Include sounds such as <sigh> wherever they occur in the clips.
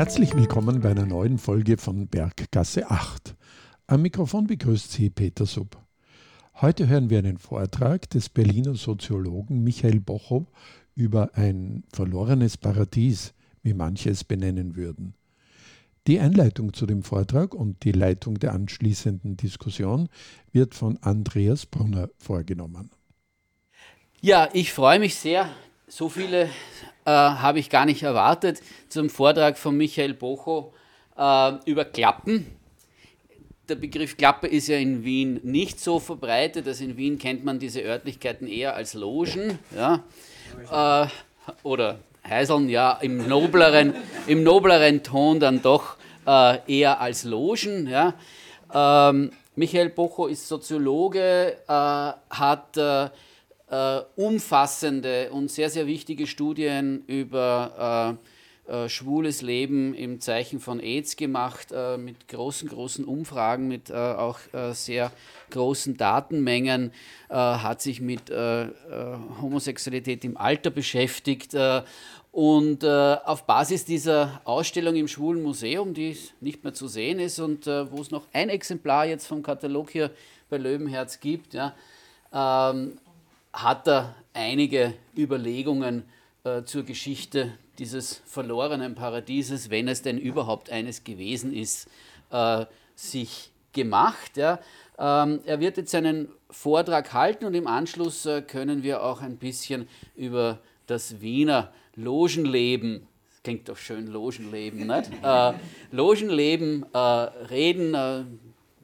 Herzlich willkommen bei einer neuen Folge von Berggasse 8. Am Mikrofon begrüßt Sie Peter Sub. Heute hören wir einen Vortrag des Berliner Soziologen Michael Bochow über ein verlorenes Paradies, wie manche es benennen würden. Die Einleitung zu dem Vortrag und die Leitung der anschließenden Diskussion wird von Andreas Brunner vorgenommen. Ja, ich freue mich sehr. So viele äh, habe ich gar nicht erwartet zum Vortrag von Michael Bocho äh, über Klappen. Der Begriff Klappe ist ja in Wien nicht so verbreitet. Also in Wien kennt man diese Örtlichkeiten eher als Logen ja? Äh, oder Heiseln, ja, im nobleren, im nobleren Ton dann doch äh, eher als Logen. Ja? Ähm, Michael Bocho ist Soziologe, äh, hat äh, äh, umfassende und sehr, sehr wichtige Studien über äh, äh, schwules Leben im Zeichen von AIDS gemacht, äh, mit großen, großen Umfragen, mit äh, auch äh, sehr großen Datenmengen, hat sich mit Homosexualität im Alter beschäftigt. und auf Basis dieser Ausstellung im Schwulen Museum, die nicht mehr zu sehen ist und wo es noch ein Exemplar jetzt vom Katalog hier bei Löwenherz gibt, ja, ähm, hat er einige Überlegungen äh, zur Geschichte dieses verlorenen Paradieses, wenn es denn überhaupt eines gewesen ist, äh, sich gemacht. Ja. Ähm, er wird jetzt einen Vortrag halten und im Anschluss äh, können wir auch ein bisschen über das Wiener Logenleben klingt doch schön, Logenleben, nicht? Äh, Logenleben äh, reden, äh,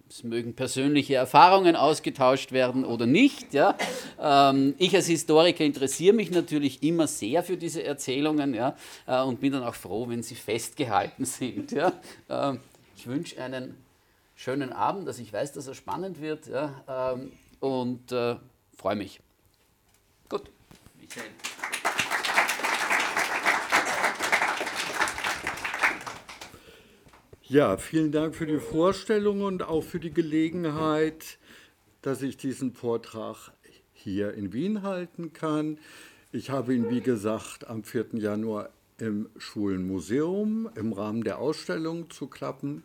es mögen persönliche Erfahrungen ausgetauscht werden oder nicht. Ja. Ähm, ich als Historiker interessiere mich natürlich immer sehr für diese Erzählungen ja, äh, und bin dann auch froh, wenn sie festgehalten <laughs> sind. Ja. Ähm, ich wünsche einen schönen Abend, dass ich weiß, dass er spannend wird ja, ähm, und äh, freue mich. Gut, Michael. Ja, vielen Dank für die Vorstellung und auch für die Gelegenheit, dass ich diesen Vortrag hier in Wien halten kann. Ich habe ihn, wie gesagt, am 4. Januar im Schwulen Museum im Rahmen der Ausstellung zu Klappen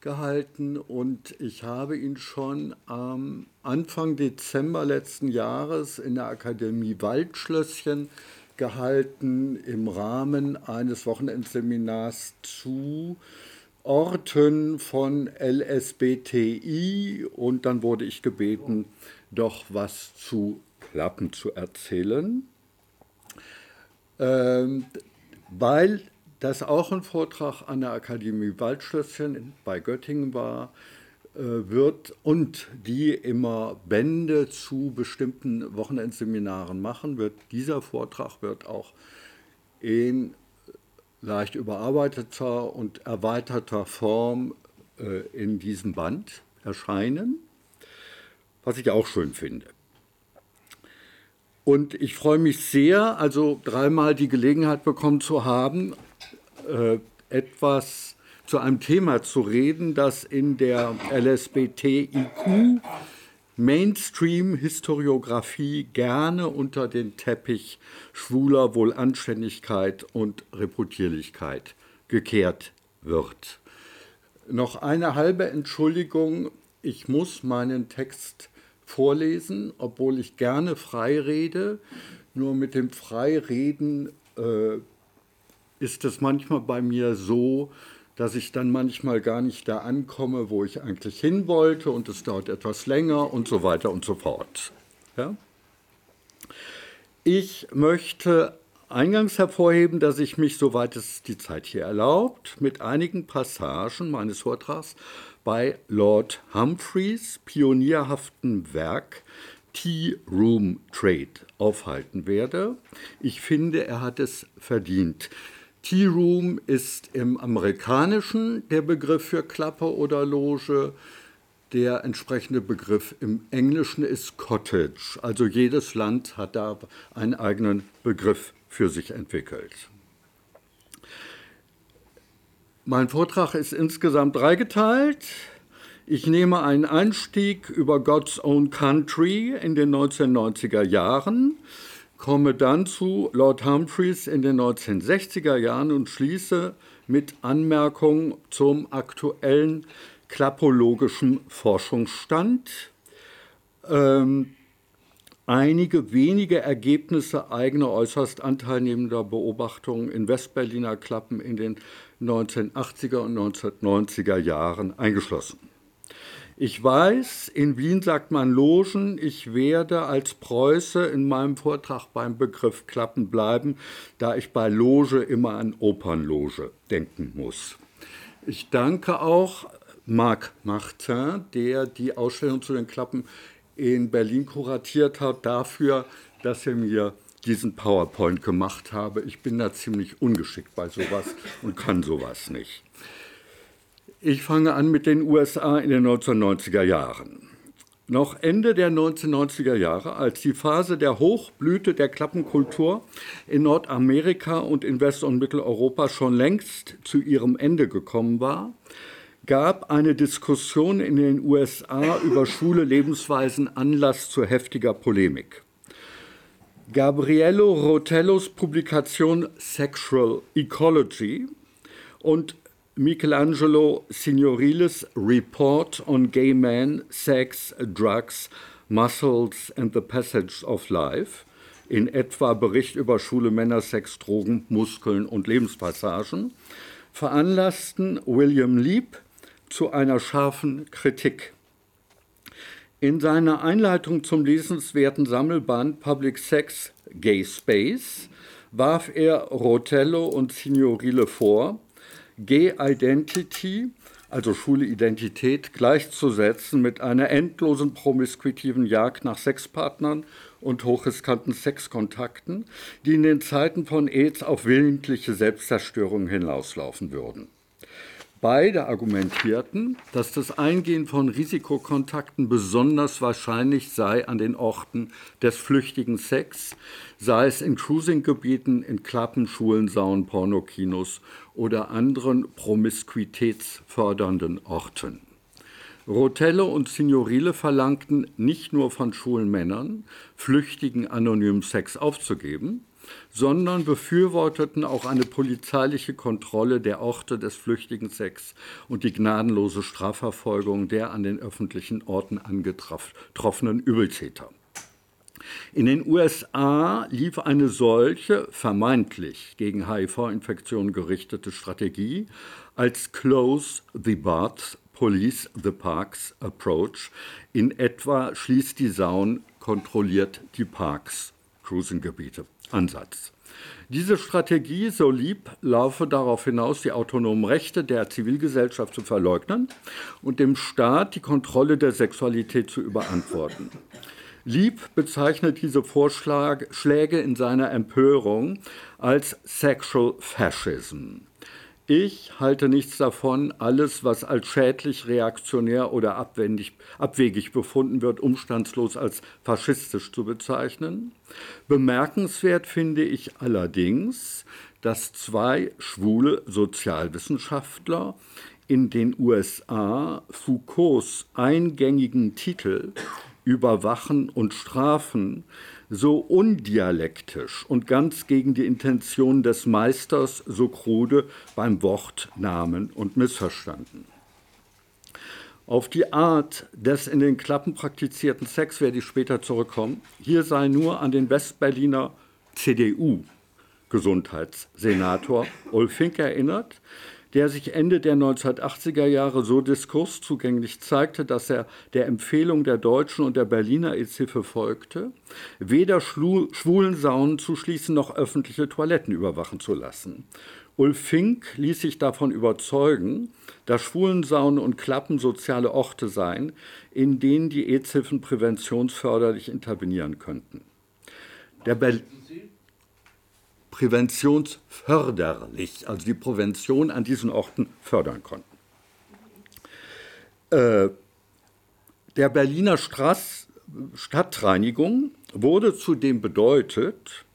gehalten und ich habe ihn schon am Anfang Dezember letzten Jahres in der Akademie Waldschlösschen gehalten im Rahmen eines Wochenendseminars zu Orten von LSBTI und dann wurde ich gebeten, doch was zu Klappen zu erzählen, ähm, weil das auch ein Vortrag an der Akademie Waldschlösschen bei Göttingen war, äh, wird und die immer Bände zu bestimmten Wochenendseminaren machen, wird dieser Vortrag wird auch in leicht überarbeiteter und erweiterter Form äh, in diesem Band erscheinen, was ich auch schön finde. Und ich freue mich sehr, also dreimal die Gelegenheit bekommen zu haben, äh, etwas zu einem Thema zu reden, das in der LSBTIQ Mainstream-Historiografie gerne unter den Teppich schwuler Wohlanständigkeit und Reputierlichkeit gekehrt wird. Noch eine halbe Entschuldigung, ich muss meinen Text vorlesen, obwohl ich gerne frei rede. Nur mit dem Freireden äh, ist es manchmal bei mir so, dass ich dann manchmal gar nicht da ankomme, wo ich eigentlich hin wollte und es dauert etwas länger und so weiter und so fort. Ja? Ich möchte eingangs hervorheben, dass ich mich, soweit es die Zeit hier erlaubt, mit einigen Passagen meines Vortrags bei Lord Humphreys pionierhaften Werk Tea Room Trade aufhalten werde. Ich finde, er hat es verdient. Tea Room ist im Amerikanischen der Begriff für Klappe oder Loge. Der entsprechende Begriff im Englischen ist Cottage. Also jedes Land hat da einen eigenen Begriff für sich entwickelt. Mein Vortrag ist insgesamt dreigeteilt. Ich nehme einen Einstieg über God's Own Country in den 1990er Jahren komme dann zu Lord Humphreys in den 1960er Jahren und schließe mit Anmerkungen zum aktuellen klappologischen Forschungsstand. Ähm, einige wenige Ergebnisse eigener äußerst anteilnehmender Beobachtungen in Westberliner Klappen in den 1980er und 1990er Jahren eingeschlossen. Ich weiß, in Wien sagt man Logen. Ich werde als Preuße in meinem Vortrag beim Begriff Klappen bleiben, da ich bei Loge immer an Opernloge denken muss. Ich danke auch Marc Martin, der die Ausstellung zu den Klappen in Berlin kuratiert hat, dafür, dass er mir diesen PowerPoint gemacht habe. Ich bin da ziemlich ungeschickt bei sowas und kann sowas nicht. Ich fange an mit den USA in den 1990er Jahren. Noch Ende der 1990er Jahre, als die Phase der Hochblüte der Klappenkultur in Nordamerika und in West- und Mitteleuropa schon längst zu ihrem Ende gekommen war, gab eine Diskussion in den USA über schwule Lebensweisen Anlass zu heftiger Polemik. Gabriello Rotellos Publikation Sexual Ecology und Michelangelo Signoriles Report on Gay Men, Sex, Drugs, Muscles and the Passage of Life, in etwa Bericht über schwule Männer, Sex, Drogen, Muskeln und Lebenspassagen, veranlassten William Leap zu einer scharfen Kritik. In seiner Einleitung zum lesenswerten Sammelband Public Sex Gay Space warf er Rotello und Signorile vor, Gay-Identity, also schwule Identität, gleichzusetzen mit einer endlosen promiskuitiven Jagd nach Sexpartnern und hochriskanten Sexkontakten, die in den Zeiten von AIDS auf willentliche Selbstzerstörung hinauslaufen würden. Beide argumentierten, dass das Eingehen von Risikokontakten besonders wahrscheinlich sei an den Orten des flüchtigen Sex, sei es in Cruisinggebieten, in Klappen, Schulen, Saunen, Pornokinos oder anderen promiskuitätsfördernden Orten. Rotello und Signorile verlangten nicht nur von schwulen Männern, flüchtigen anonymen Sex aufzugeben, sondern befürworteten auch eine polizeiliche Kontrolle der Orte des flüchtigen Sex und die gnadenlose Strafverfolgung der an den öffentlichen Orten angetroffenen Übeltäter. In den USA lief eine solche vermeintlich gegen HIV-Infektionen gerichtete Strategie als Close the Baths, Police the Parks Approach. In etwa schließt die Saun, kontrolliert die Parks, Cruising-Gebiete. Ansatz. Diese Strategie, so lieb, laufe darauf hinaus, die autonomen Rechte der Zivilgesellschaft zu verleugnen und dem Staat die Kontrolle der Sexualität zu überantworten. Lieb bezeichnet diese Vorschläge in seiner Empörung als Sexual Fascism. Ich halte nichts davon, alles, was als schädlich, reaktionär oder abwendig, abwegig befunden wird, umstandslos als faschistisch zu bezeichnen. Bemerkenswert finde ich allerdings, dass zwei schwule Sozialwissenschaftler in den USA Foucaults eingängigen Titel Überwachen und Strafen so undialektisch und ganz gegen die Intention des Meisters so krude beim Wort nahmen und missverstanden. Auf die Art des in den Klappen praktizierten Sex werde ich später zurückkommen. Hier sei nur an den Westberliner CDU-Gesundheitssenator Ulf Fink erinnert, der sich Ende der 1980er Jahre so diskurszugänglich zeigte, dass er der Empfehlung der deutschen und der Berliner EZ-Hilfe folgte, weder schwulen Saunen zu schließen noch öffentliche Toiletten überwachen zu lassen. Ulf Fink ließ sich davon überzeugen, dass Schwulensaunen und Klappen soziale Orte seien, in denen die EZ-Hilfen präventionsförderlich intervenieren könnten. Der Ber präventionsförderlich, also die Prävention an diesen Orten fördern konnten. Äh, der Berliner Straß Stadtreinigung wurde zudem bedeutet,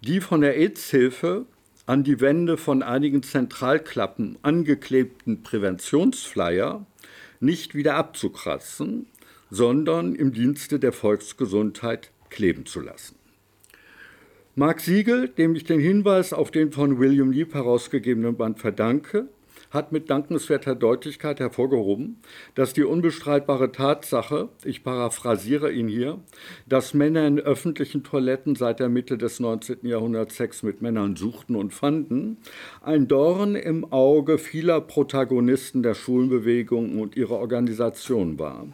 die von der AIDS-Hilfe an die Wände von einigen Zentralklappen angeklebten Präventionsflyer nicht wieder abzukratzen, sondern im Dienste der Volksgesundheit kleben zu lassen. Mark Siegel, dem ich den Hinweis auf den von William Leap herausgegebenen Band verdanke, hat mit dankenswerter Deutlichkeit hervorgehoben, dass die unbestreitbare Tatsache, ich paraphrasiere ihn hier, dass Männer in öffentlichen Toiletten seit der Mitte des 19. Jahrhunderts Sex mit Männern suchten und fanden, ein Dorn im Auge vieler Protagonisten der Schulbewegung und ihrer Organisation war.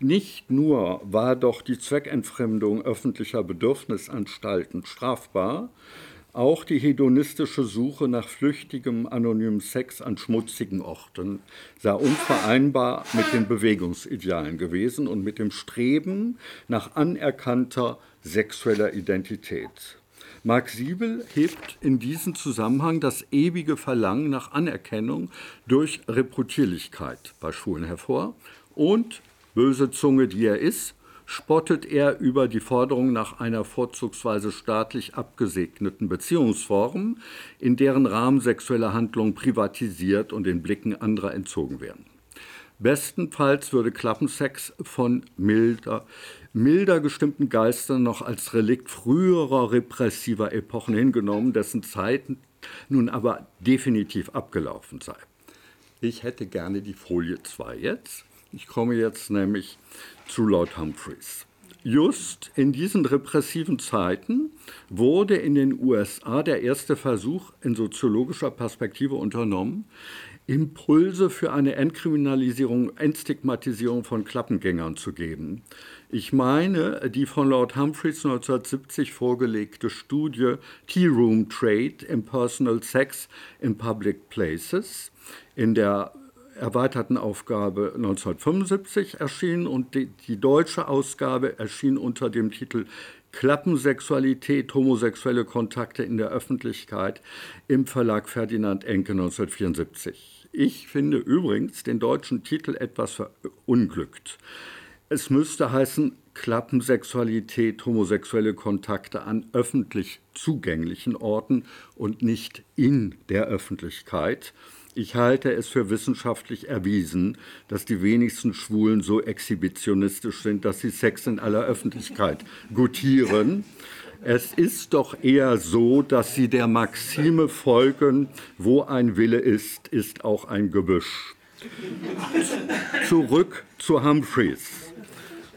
Nicht nur war doch die Zweckentfremdung öffentlicher Bedürfnisanstalten strafbar, auch die hedonistische Suche nach flüchtigem, anonymen Sex an schmutzigen Orten sei unvereinbar mit den Bewegungsidealen gewesen und mit dem Streben nach anerkannter sexueller Identität. Marc Siebel hebt in diesem Zusammenhang das ewige Verlangen nach Anerkennung durch Reputierlichkeit bei Schulen hervor und, böse Zunge, die er ist, spottet er über die Forderung nach einer vorzugsweise staatlich abgesegneten Beziehungsform, in deren Rahmen sexuelle Handlungen privatisiert und den Blicken anderer entzogen werden. Bestenfalls würde Klappensex von milder, milder gestimmten Geistern noch als Relikt früherer repressiver Epochen hingenommen, dessen Zeit nun aber definitiv abgelaufen sei. Ich hätte gerne die Folie 2 jetzt. Ich komme jetzt nämlich zu Lord Humphreys. Just in diesen repressiven Zeiten wurde in den USA der erste Versuch in soziologischer Perspektive unternommen, Impulse für eine Entkriminalisierung, Entstigmatisierung von Klappengängern zu geben. Ich meine, die von Lord Humphreys 1970 vorgelegte Studie Tea Room Trade Impersonal Sex in Public Places, in der erweiterten Aufgabe 1975 erschienen und die, die deutsche Ausgabe erschien unter dem Titel Klappensexualität, homosexuelle Kontakte in der Öffentlichkeit im Verlag Ferdinand Enke 1974. Ich finde übrigens den deutschen Titel etwas verunglückt. Es müsste heißen Klappensexualität, homosexuelle Kontakte an öffentlich zugänglichen Orten und nicht in der Öffentlichkeit. Ich halte es für wissenschaftlich erwiesen, dass die wenigsten Schwulen so exhibitionistisch sind, dass sie Sex in aller Öffentlichkeit gutieren. Es ist doch eher so, dass sie der Maxime folgen, wo ein Wille ist, ist auch ein Gebüsch. Zurück zu Humphreys.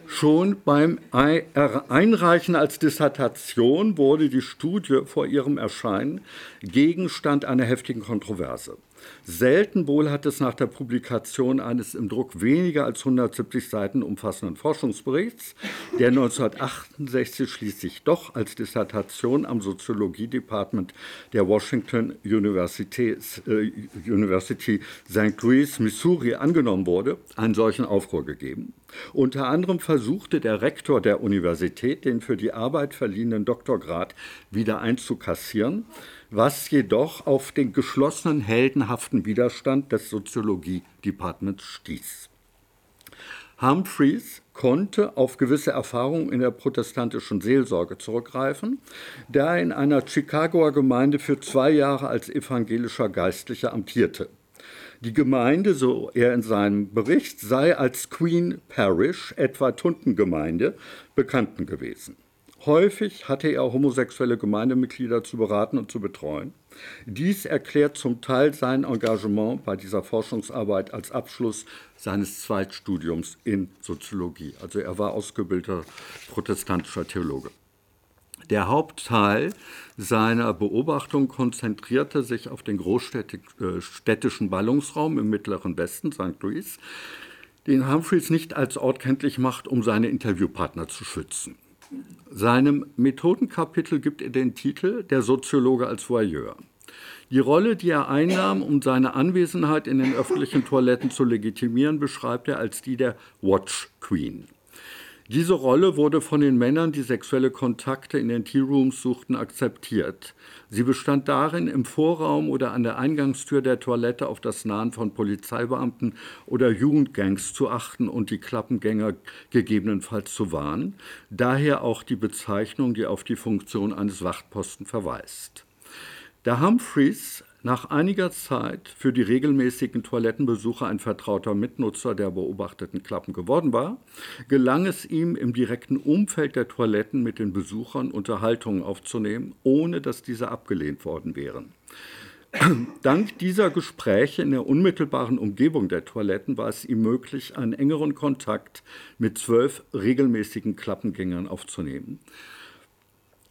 Schon beim Einreichen als Dissertation wurde die Studie vor ihrem Erscheinen Gegenstand einer heftigen Kontroverse. Selten wohl hat es nach der Publikation eines im Druck weniger als 170 Seiten umfassenden Forschungsberichts, der 1968 schließlich doch als Dissertation am Soziologie-Department der Washington University, äh, University St. Louis, Missouri angenommen wurde, einen solchen Aufruhr gegeben. Unter anderem versuchte der Rektor der Universität, den für die Arbeit verliehenen Doktorgrad wieder einzukassieren was jedoch auf den geschlossenen, heldenhaften Widerstand des Soziologie-Departments stieß. Humphreys konnte auf gewisse Erfahrungen in der protestantischen Seelsorge zurückgreifen, da er in einer Chicagoer Gemeinde für zwei Jahre als evangelischer Geistlicher amtierte. Die Gemeinde, so er in seinem Bericht, sei als Queen Parish, etwa Tuntengemeinde, bekannten gewesen. Häufig hatte er homosexuelle Gemeindemitglieder zu beraten und zu betreuen. Dies erklärt zum Teil sein Engagement bei dieser Forschungsarbeit als Abschluss seines Zweitstudiums in Soziologie. Also er war ausgebildeter protestantischer Theologe. Der Hauptteil seiner Beobachtung konzentrierte sich auf den großstädtischen Ballungsraum im mittleren Westen, St. Louis, den Humphreys nicht als Ort kenntlich macht, um seine Interviewpartner zu schützen. Seinem Methodenkapitel gibt er den Titel Der Soziologe als Voyeur. Die Rolle, die er einnahm, um seine Anwesenheit in den öffentlichen Toiletten zu legitimieren, beschreibt er als die der Watch Queen. Diese Rolle wurde von den Männern, die sexuelle Kontakte in den Tea-Rooms suchten, akzeptiert. Sie bestand darin, im Vorraum oder an der Eingangstür der Toilette auf das Nahen von Polizeibeamten oder Jugendgangs zu achten und die Klappengänger gegebenenfalls zu warnen. Daher auch die Bezeichnung, die auf die Funktion eines Wachtposten verweist. Da Humphreys nach einiger Zeit für die regelmäßigen Toilettenbesuche ein vertrauter Mitnutzer der beobachteten Klappen geworden war, gelang es ihm im direkten Umfeld der Toiletten mit den Besuchern Unterhaltungen aufzunehmen, ohne dass diese abgelehnt worden wären. <clears throat> Dank dieser Gespräche in der unmittelbaren Umgebung der Toiletten war es ihm möglich, einen engeren Kontakt mit zwölf regelmäßigen Klappengängern aufzunehmen.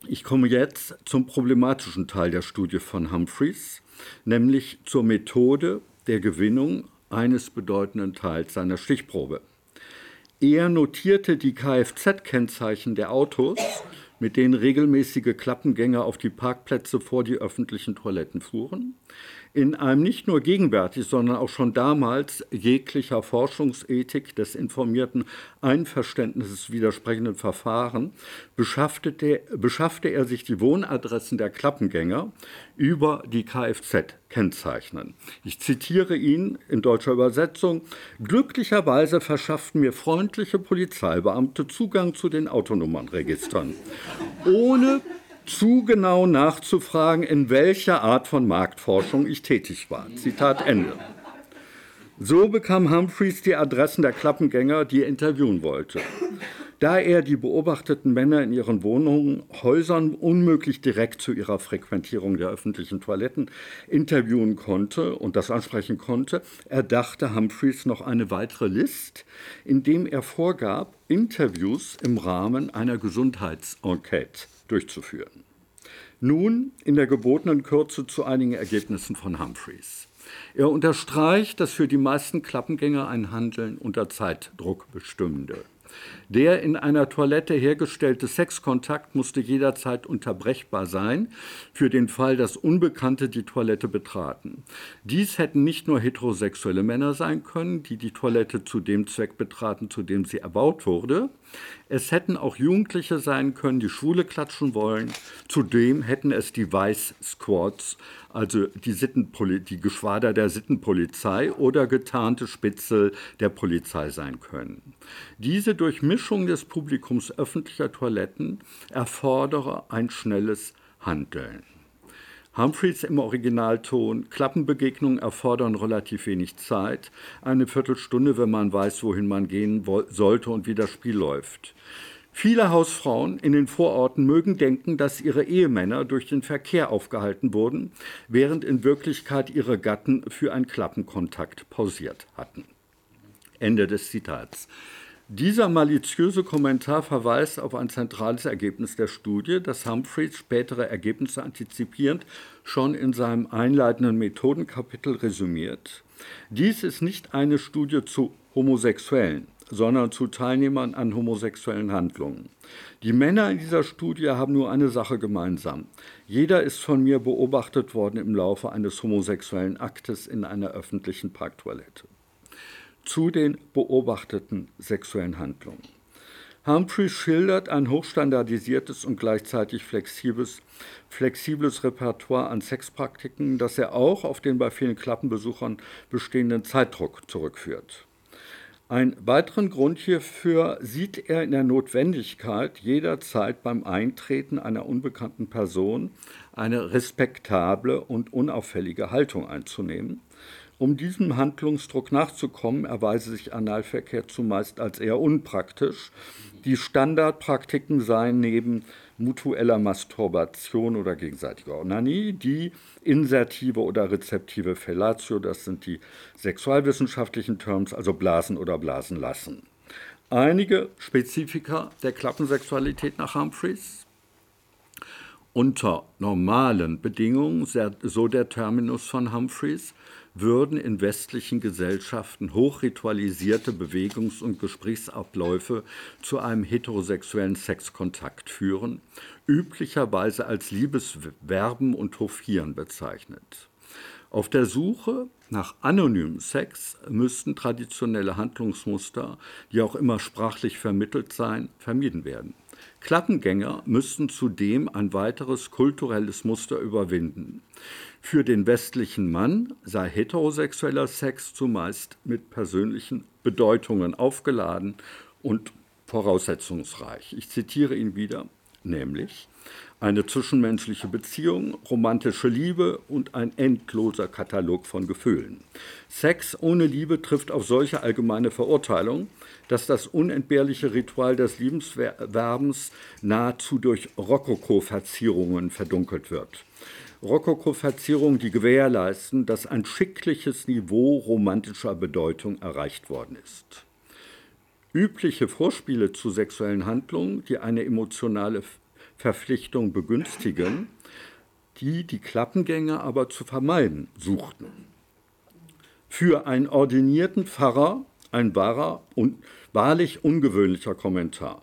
Ich komme jetzt zum problematischen Teil der Studie von Humphreys, nämlich zur Methode der Gewinnung eines bedeutenden Teils seiner Stichprobe. Er notierte die Kfz-Kennzeichen der Autos mit denen regelmäßige Klappengänger auf die Parkplätze vor die öffentlichen Toiletten fuhren in einem nicht nur gegenwärtig, sondern auch schon damals jeglicher Forschungsethik des informierten Einverständnisses widersprechenden Verfahren beschaffte, beschaffte er sich die Wohnadressen der Klappengänger über die Kfz-Kennzeichnen. Ich zitiere ihn in deutscher Übersetzung. Glücklicherweise verschafften mir freundliche Polizeibeamte Zugang zu den Autonummernregistern, ohne zu genau nachzufragen, in welcher Art von Marktforschung ich tätig war. Zitat Ende. So bekam Humphreys die Adressen der Klappengänger, die er interviewen wollte. Da er die beobachteten Männer in ihren Wohnungen, Häusern unmöglich direkt zu ihrer Frequentierung der öffentlichen Toiletten interviewen konnte und das ansprechen konnte, erdachte Humphreys noch eine weitere List, indem er vorgab, Interviews im Rahmen einer Gesundheitsenquete durchzuführen. Nun in der gebotenen Kürze zu einigen Ergebnissen von Humphreys. Er unterstreicht, dass für die meisten Klappengänger ein Handeln unter Zeitdruck bestünde. Der in einer Toilette hergestellte Sexkontakt musste jederzeit unterbrechbar sein, für den Fall, dass Unbekannte die Toilette betraten. Dies hätten nicht nur heterosexuelle Männer sein können, die die Toilette zu dem Zweck betraten, zu dem sie erbaut wurde. Es hätten auch Jugendliche sein können, die Schwule klatschen wollen. Zudem hätten es die Vice Squads, also die, die Geschwader der Sittenpolizei oder getarnte Spitzel der Polizei sein können. Diese Durchmischung des Publikums öffentlicher Toiletten erfordere ein schnelles Handeln. Humphreys im Originalton, Klappenbegegnungen erfordern relativ wenig Zeit, eine Viertelstunde, wenn man weiß, wohin man gehen sollte und wie das Spiel läuft. Viele Hausfrauen in den Vororten mögen denken, dass ihre Ehemänner durch den Verkehr aufgehalten wurden, während in Wirklichkeit ihre Gatten für einen Klappenkontakt pausiert hatten. Ende des Zitats. Dieser maliziöse Kommentar verweist auf ein zentrales Ergebnis der Studie, das Humphreys spätere Ergebnisse antizipierend schon in seinem einleitenden Methodenkapitel resümiert. Dies ist nicht eine Studie zu Homosexuellen, sondern zu Teilnehmern an homosexuellen Handlungen. Die Männer in dieser Studie haben nur eine Sache gemeinsam. Jeder ist von mir beobachtet worden im Laufe eines homosexuellen Aktes in einer öffentlichen Parktoilette zu den beobachteten sexuellen Handlungen. Humphrey schildert ein hochstandardisiertes und gleichzeitig flexibles, flexibles Repertoire an Sexpraktiken, das er auch auf den bei vielen Klappenbesuchern bestehenden Zeitdruck zurückführt. Einen weiteren Grund hierfür sieht er in der Notwendigkeit, jederzeit beim Eintreten einer unbekannten Person eine respektable und unauffällige Haltung einzunehmen, um diesem Handlungsdruck nachzukommen, erweise sich Analverkehr zumeist als eher unpraktisch. Die Standardpraktiken seien neben mutueller Masturbation oder gegenseitiger Onanie die insertive oder rezeptive Fellatio, das sind die sexualwissenschaftlichen Terms, also Blasen oder Blasen lassen. Einige Spezifika der Klappensexualität nach Humphreys. Unter normalen Bedingungen, so der Terminus von Humphreys, würden in westlichen Gesellschaften hochritualisierte Bewegungs- und Gesprächsabläufe zu einem heterosexuellen Sexkontakt führen, üblicherweise als Liebeswerben und Hofieren bezeichnet. Auf der Suche nach anonymem Sex müssten traditionelle Handlungsmuster, die auch immer sprachlich vermittelt seien, vermieden werden. Klappengänger müssten zudem ein weiteres kulturelles Muster überwinden. Für den westlichen Mann sei heterosexueller Sex zumeist mit persönlichen Bedeutungen aufgeladen und voraussetzungsreich. Ich zitiere ihn wieder, nämlich eine zwischenmenschliche Beziehung, romantische Liebe und ein endloser Katalog von Gefühlen. Sex ohne Liebe trifft auf solche allgemeine Verurteilung, dass das unentbehrliche Ritual des Liebenswerbens nahezu durch Rokoko-Verzierungen verdunkelt wird. Rokoko-Verzierungen, die gewährleisten, dass ein schickliches Niveau romantischer Bedeutung erreicht worden ist. Übliche Vorspiele zu sexuellen Handlungen, die eine emotionale Verpflichtung begünstigen, die die Klappengänge aber zu vermeiden suchten. Für einen ordinierten Pfarrer ein wahrer und wahrlich ungewöhnlicher Kommentar.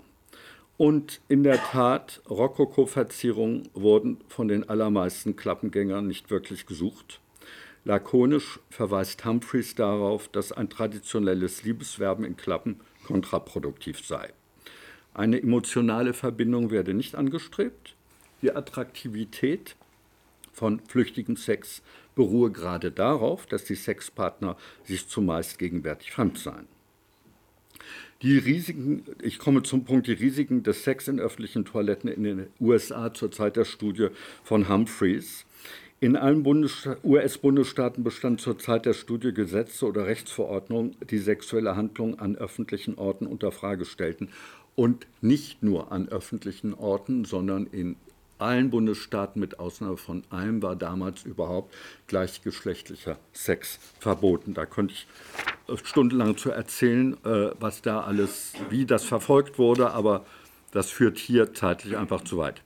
Und in der Tat, Rokoko-Verzierungen wurden von den allermeisten Klappengängern nicht wirklich gesucht. Lakonisch verweist Humphreys darauf, dass ein traditionelles Liebeswerben in Klappen kontraproduktiv sei. Eine emotionale Verbindung werde nicht angestrebt. Die Attraktivität von flüchtigem Sex beruhe gerade darauf, dass die Sexpartner sich zumeist gegenwärtig fremd seien. Die Risiken, ich komme zum Punkt, die Risiken des Sex in öffentlichen Toiletten in den USA zur Zeit der Studie von Humphreys. In allen US-Bundesstaaten bestand zur Zeit der Studie Gesetze oder Rechtsverordnungen, die sexuelle Handlungen an öffentlichen Orten unter Frage stellten und nicht nur an öffentlichen Orten, sondern in allen Bundesstaaten mit Ausnahme von einem war damals überhaupt gleichgeschlechtlicher Sex verboten. Da könnte ich äh, stundenlang zu erzählen, äh, was da alles, wie das verfolgt wurde, aber das führt hier zeitlich einfach zu weit.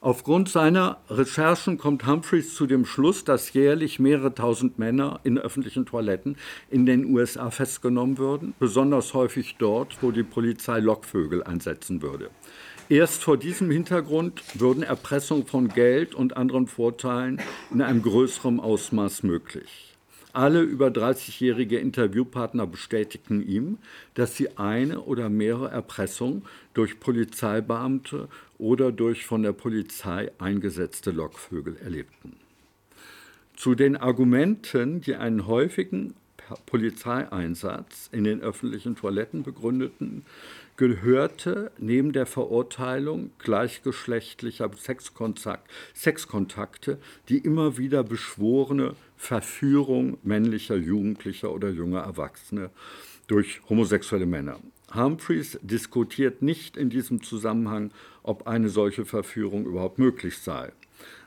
Aufgrund seiner Recherchen kommt Humphreys zu dem Schluss, dass jährlich mehrere tausend Männer in öffentlichen Toiletten in den USA festgenommen würden, besonders häufig dort, wo die Polizei Lockvögel einsetzen würde. Erst vor diesem Hintergrund würden Erpressung von Geld und anderen Vorteilen in einem größeren Ausmaß möglich. Alle über 30-jährige Interviewpartner bestätigten ihm, dass sie eine oder mehrere Erpressungen durch Polizeibeamte oder durch von der Polizei eingesetzte Lockvögel erlebten. Zu den Argumenten, die einen häufigen Polizeieinsatz in den öffentlichen Toiletten begründeten, gehörte neben der Verurteilung gleichgeschlechtlicher Sexkontakte die immer wieder beschworene Verführung männlicher Jugendlicher oder junger Erwachsene durch homosexuelle Männer. Humphreys diskutiert nicht in diesem Zusammenhang, ob eine solche Verführung überhaupt möglich sei.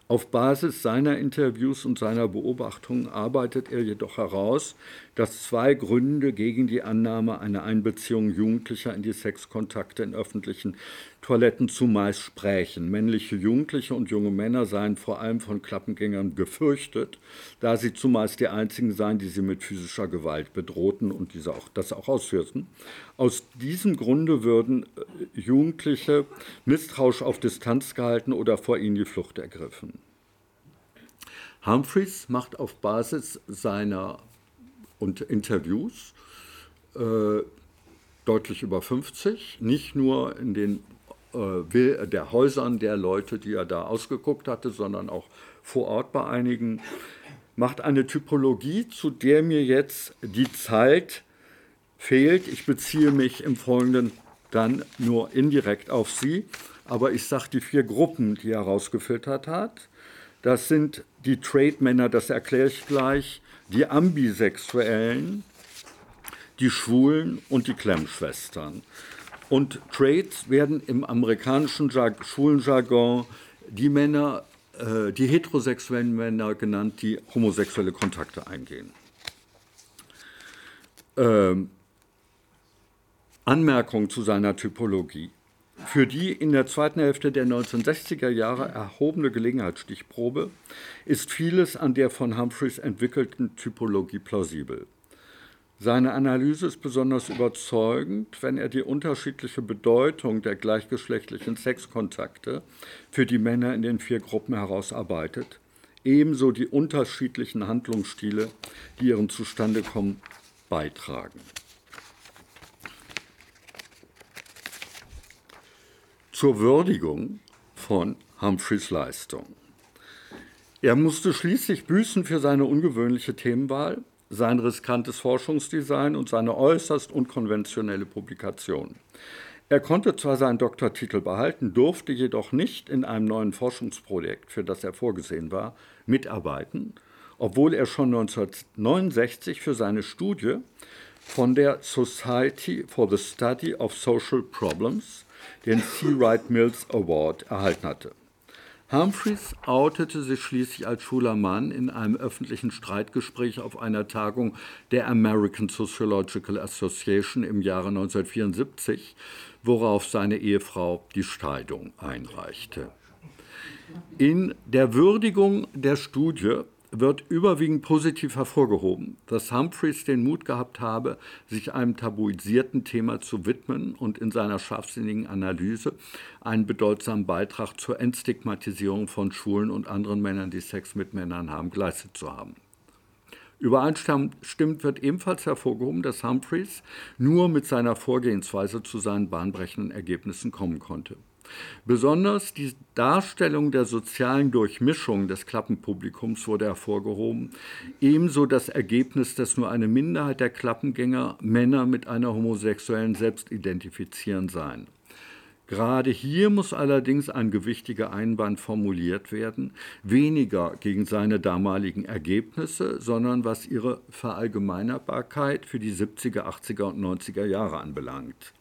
Auf Basis seiner Interviews und seiner Beobachtungen arbeitet er jedoch heraus, dass zwei Gründe gegen die Annahme einer Einbeziehung Jugendlicher in die Sexkontakte in öffentlichen Toiletten zumeist sprechen. Männliche Jugendliche und junge Männer seien vor allem von Klappengängern gefürchtet, da sie zumeist die einzigen seien, die sie mit physischer Gewalt bedrohten und diese auch, das auch ausführten. Aus diesem Grunde würden äh, Jugendliche misstrauisch auf Distanz gehalten oder vor ihnen die Flucht ergriffen. Humphreys macht auf Basis seiner und Interviews äh, deutlich über 50, nicht nur in den äh, der Häusern der Leute, die er da ausgeguckt hatte, sondern auch vor Ort bei einigen, macht eine Typologie, zu der mir jetzt die Zeit fehlt. Ich beziehe mich im Folgenden dann nur indirekt auf sie, aber ich sage die vier Gruppen, die er herausgefiltert hat. Das sind die Trade-Männer, das erkläre ich gleich, die Ambisexuellen, die Schwulen und die Klemmschwestern. Und Trades werden im amerikanischen schwulen Jargon die Männer, äh, die heterosexuellen Männer genannt, die homosexuelle Kontakte eingehen. Ähm, Anmerkung zu seiner Typologie. Für die in der zweiten Hälfte der 1960er Jahre erhobene Gelegenheitsstichprobe ist vieles an der von Humphreys entwickelten Typologie plausibel. Seine Analyse ist besonders überzeugend, wenn er die unterschiedliche Bedeutung der gleichgeschlechtlichen Sexkontakte für die Männer in den vier Gruppen herausarbeitet, ebenso die unterschiedlichen Handlungsstile, die ihren Zustandekommen beitragen. Zur Würdigung von Humphreys Leistung. Er musste schließlich büßen für seine ungewöhnliche Themenwahl, sein riskantes Forschungsdesign und seine äußerst unkonventionelle Publikation. Er konnte zwar seinen Doktortitel behalten, durfte jedoch nicht in einem neuen Forschungsprojekt, für das er vorgesehen war, mitarbeiten, obwohl er schon 1969 für seine Studie von der Society for the Study of Social Problems den C. Wright Mills Award erhalten hatte. Humphreys outete sich schließlich als schwuler Mann in einem öffentlichen Streitgespräch auf einer Tagung der American Sociological Association im Jahre 1974, worauf seine Ehefrau die Scheidung einreichte. In der Würdigung der Studie wird überwiegend positiv hervorgehoben, dass Humphreys den Mut gehabt habe, sich einem tabuisierten Thema zu widmen und in seiner scharfsinnigen Analyse einen bedeutsamen Beitrag zur Entstigmatisierung von Schwulen und anderen Männern, die Sex mit Männern haben, geleistet zu haben. Übereinstimmend wird ebenfalls hervorgehoben, dass Humphreys nur mit seiner Vorgehensweise zu seinen bahnbrechenden Ergebnissen kommen konnte. Besonders die Darstellung der sozialen Durchmischung des Klappenpublikums wurde hervorgehoben, ebenso das Ergebnis, dass nur eine Minderheit der Klappengänger Männer mit einer homosexuellen Selbstidentifizieren seien. Gerade hier muss allerdings ein gewichtiger Einwand formuliert werden, weniger gegen seine damaligen Ergebnisse, sondern was ihre Verallgemeinerbarkeit für die 70er, 80er und 90er Jahre anbelangt.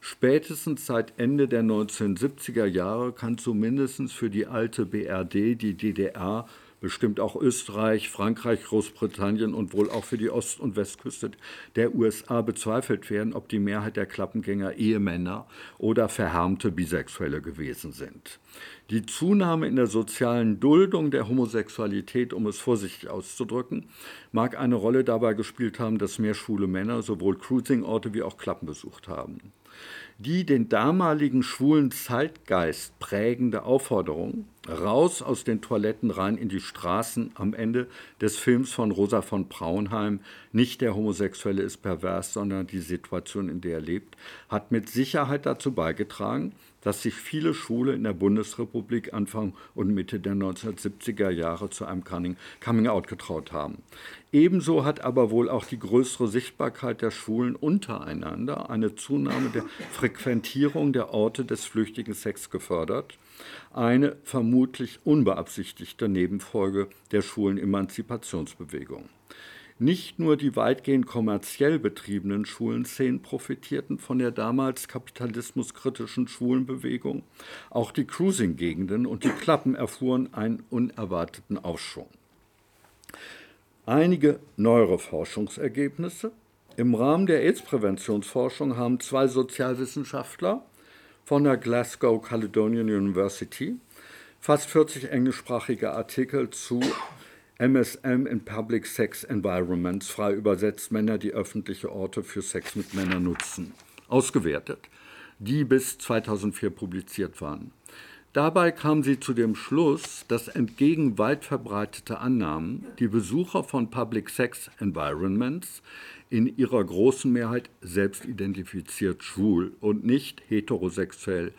Spätestens seit Ende der 1970er Jahre kann zumindest für die alte BRD, die DDR, bestimmt auch Österreich, Frankreich, Großbritannien und wohl auch für die Ost- und Westküste der USA bezweifelt werden, ob die Mehrheit der Klappengänger Ehemänner oder verhärmte Bisexuelle gewesen sind. Die Zunahme in der sozialen Duldung der Homosexualität, um es vorsichtig auszudrücken, mag eine Rolle dabei gespielt haben, dass mehr schwule Männer sowohl Cruisingorte wie auch Klappen besucht haben die den damaligen schwulen Zeitgeist prägende Aufforderung, raus aus den Toiletten rein in die Straßen am Ende des Films von Rosa von Braunheim, nicht der Homosexuelle ist pervers, sondern die Situation, in der er lebt, hat mit Sicherheit dazu beigetragen, dass sich viele Schwule in der Bundesrepublik Anfang und Mitte der 1970er Jahre zu einem Coming-out getraut haben. Ebenso hat aber wohl auch die größere Sichtbarkeit der Schwulen untereinander eine Zunahme der Frequentierung der Orte des flüchtigen Sex gefördert, eine vermutlich unbeabsichtigte Nebenfolge der schwulen Emanzipationsbewegung. Nicht nur die weitgehend kommerziell betriebenen Schulenszenen profitierten von der damals kapitalismuskritischen Schwulenbewegung, auch die Cruising-Gegenden und die Klappen erfuhren einen unerwarteten Aufschwung. Einige neuere Forschungsergebnisse. Im Rahmen der AIDS-Präventionsforschung haben zwei Sozialwissenschaftler von der Glasgow Caledonian University fast 40 englischsprachige Artikel zu MSM in Public Sex Environments, frei übersetzt Männer, die öffentliche Orte für Sex mit Männern nutzen, ausgewertet, die bis 2004 publiziert waren. Dabei kam sie zu dem Schluss, dass entgegen weit verbreiteter Annahmen die Besucher von Public Sex Environments in ihrer großen Mehrheit selbstidentifiziert schwul und nicht heterosexuell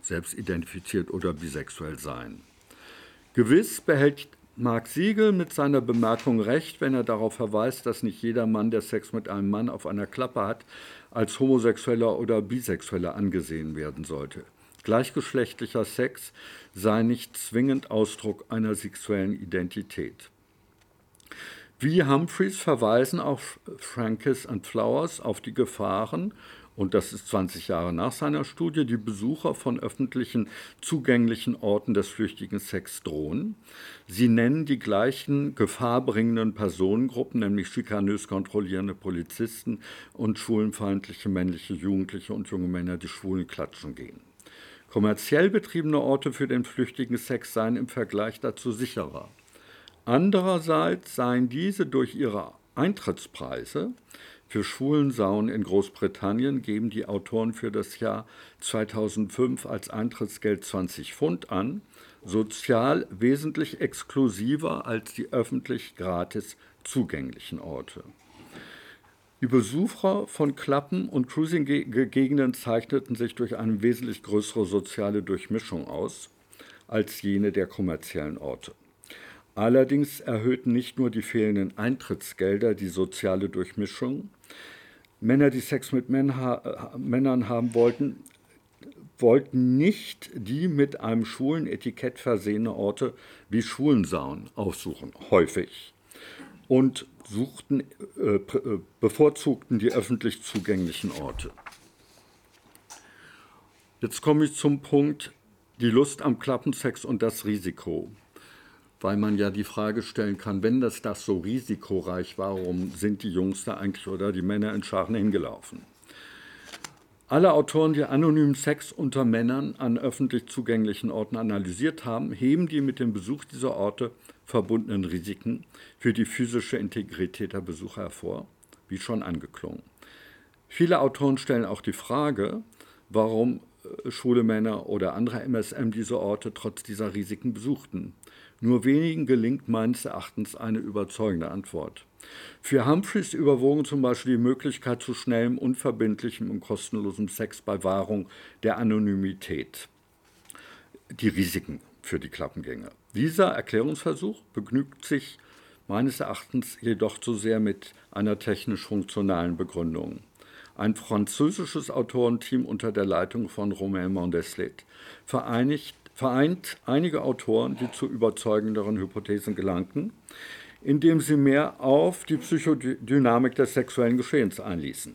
selbstidentifiziert oder bisexuell seien. Gewiss behält Marc Siegel mit seiner Bemerkung recht, wenn er darauf verweist, dass nicht jeder Mann, der Sex mit einem Mann auf einer Klappe hat, als homosexueller oder bisexueller angesehen werden sollte. Gleichgeschlechtlicher Sex sei nicht zwingend Ausdruck einer sexuellen Identität. Wie Humphreys verweisen auch Frankis und Flowers auf die Gefahren und das ist 20 Jahre nach seiner Studie, die Besucher von öffentlichen zugänglichen Orten des flüchtigen Sex drohen. Sie nennen die gleichen gefahrbringenden Personengruppen, nämlich schikanös kontrollierende Polizisten und schwulenfeindliche männliche Jugendliche und junge Männer, die schwulen klatschen gehen. Kommerziell betriebene Orte für den flüchtigen Sex seien im Vergleich dazu sicherer. Andererseits seien diese durch ihre Eintrittspreise für Schwulensauen in Großbritannien geben die Autoren für das Jahr 2005 als Eintrittsgeld 20 Pfund an, sozial wesentlich exklusiver als die öffentlich gratis zugänglichen Orte. Die Besucher von Klappen und Cruising-Gegenden zeichneten sich durch eine wesentlich größere soziale Durchmischung aus als jene der kommerziellen Orte. Allerdings erhöhten nicht nur die fehlenden Eintrittsgelder die soziale Durchmischung. Männer, die Sex mit Männern haben wollten, wollten nicht die mit einem schwulen Etikett versehene Orte wie Schwulensauen aufsuchen, häufig. Und suchten, äh, äh, bevorzugten die öffentlich zugänglichen Orte. Jetzt komme ich zum Punkt, die Lust am Klappensex und das Risiko. Weil man ja die Frage stellen kann, wenn das das so risikoreich war, warum sind die Jungs da eigentlich oder die Männer in Scharen hingelaufen? Alle Autoren, die anonymen Sex unter Männern an öffentlich zugänglichen Orten analysiert haben, heben die mit dem Besuch dieser Orte verbundenen Risiken für die physische Integrität der Besucher hervor, wie schon angeklungen. Viele Autoren stellen auch die Frage, warum äh, schwule Männer oder andere MSM diese Orte trotz dieser Risiken besuchten. Nur wenigen gelingt meines Erachtens eine überzeugende Antwort. Für Humphreys überwogen zum Beispiel die Möglichkeit zu schnellem, unverbindlichem und kostenlosem Sex bei Wahrung der Anonymität. Die Risiken für die Klappengänge. Dieser Erklärungsversuch begnügt sich meines Erachtens jedoch zu sehr mit einer technisch-funktionalen Begründung. Ein französisches Autorenteam unter der Leitung von Romain Mondeslet vereinigt, vereint einige Autoren, die zu überzeugenderen Hypothesen gelangten, indem sie mehr auf die Psychodynamik des sexuellen Geschehens einließen.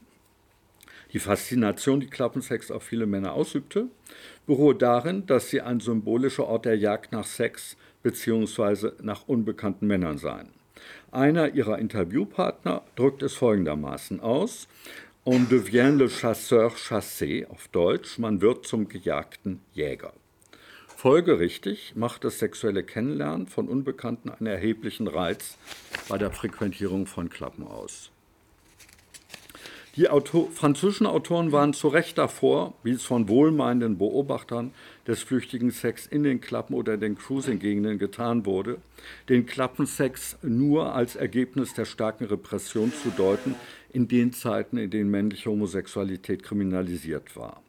Die Faszination, die Klappensex auf viele Männer ausübte, beruhe darin, dass sie ein symbolischer Ort der Jagd nach Sex bzw. nach unbekannten Männern seien. Einer ihrer Interviewpartner drückt es folgendermaßen aus: On devient le chasseur chassé, auf Deutsch, man wird zum gejagten Jäger. Folgerichtig macht das sexuelle Kennenlernen von Unbekannten einen erheblichen Reiz bei der Frequentierung von Klappen aus. Die Autor französischen Autoren waren zu Recht davor, wie es von wohlmeinenden Beobachtern des flüchtigen Sex in den Klappen oder den Cruising-Gegenden getan wurde, den Klappensex nur als Ergebnis der starken Repression zu deuten in den Zeiten, in denen männliche Homosexualität kriminalisiert war.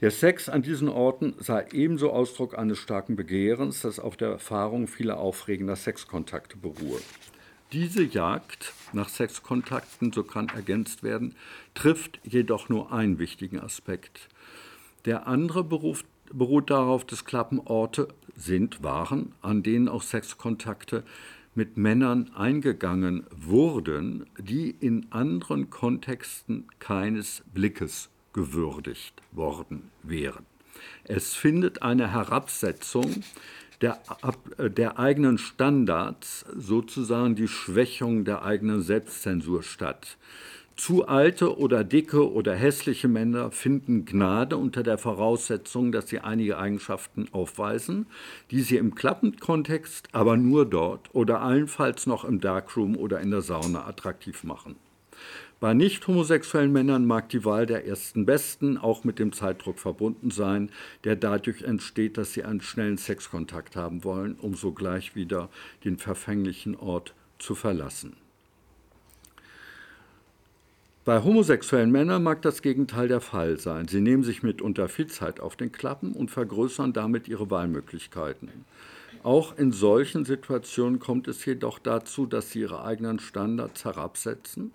Der Sex an diesen Orten sei ebenso Ausdruck eines starken Begehrens, das auf der Erfahrung vieler aufregender Sexkontakte beruhe. Diese Jagd nach Sexkontakten, so kann ergänzt werden, trifft jedoch nur einen wichtigen Aspekt. Der andere beruft, beruht darauf, dass Klappenorte sind, waren, an denen auch Sexkontakte mit Männern eingegangen wurden, die in anderen Kontexten keines Blickes gewürdigt worden wären. Es findet eine Herabsetzung der, der eigenen Standards, sozusagen die Schwächung der eigenen Selbstzensur statt. Zu alte oder dicke oder hässliche Männer finden Gnade unter der Voraussetzung, dass sie einige Eigenschaften aufweisen, die sie im Klappenkontext, aber nur dort oder allenfalls noch im Darkroom oder in der Sauna attraktiv machen. Bei nicht homosexuellen Männern mag die Wahl der ersten Besten auch mit dem Zeitdruck verbunden sein, der dadurch entsteht, dass sie einen schnellen Sexkontakt haben wollen, um sogleich wieder den verfänglichen Ort zu verlassen. Bei homosexuellen Männern mag das Gegenteil der Fall sein. Sie nehmen sich mitunter viel Zeit auf den Klappen und vergrößern damit ihre Wahlmöglichkeiten. Auch in solchen Situationen kommt es jedoch dazu, dass sie ihre eigenen Standards herabsetzen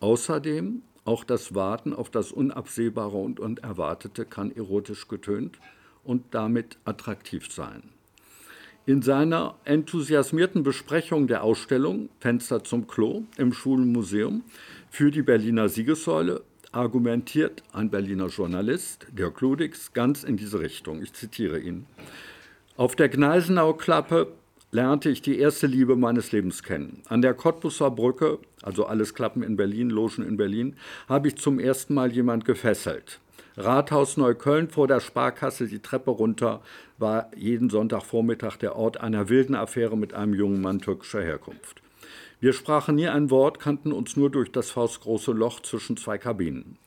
Außerdem auch das Warten auf das Unabsehbare und Unerwartete kann erotisch getönt und damit attraktiv sein. In seiner enthusiasmierten Besprechung der Ausstellung Fenster zum Klo im Schulenmuseum für die Berliner Siegessäule argumentiert ein Berliner Journalist, Dirk Ludix, ganz in diese Richtung. Ich zitiere ihn. Auf der Gneisenau-Klappe lernte ich die erste Liebe meines Lebens kennen. An der Cottbusser Brücke, also alles Klappen in Berlin, Logen in Berlin, habe ich zum ersten Mal jemand gefesselt. Rathaus Neukölln vor der Sparkasse die Treppe runter war jeden Sonntagvormittag der Ort einer wilden Affäre mit einem jungen Mann türkischer Herkunft. Wir sprachen nie ein Wort, kannten uns nur durch das faustgroße Loch zwischen zwei Kabinen.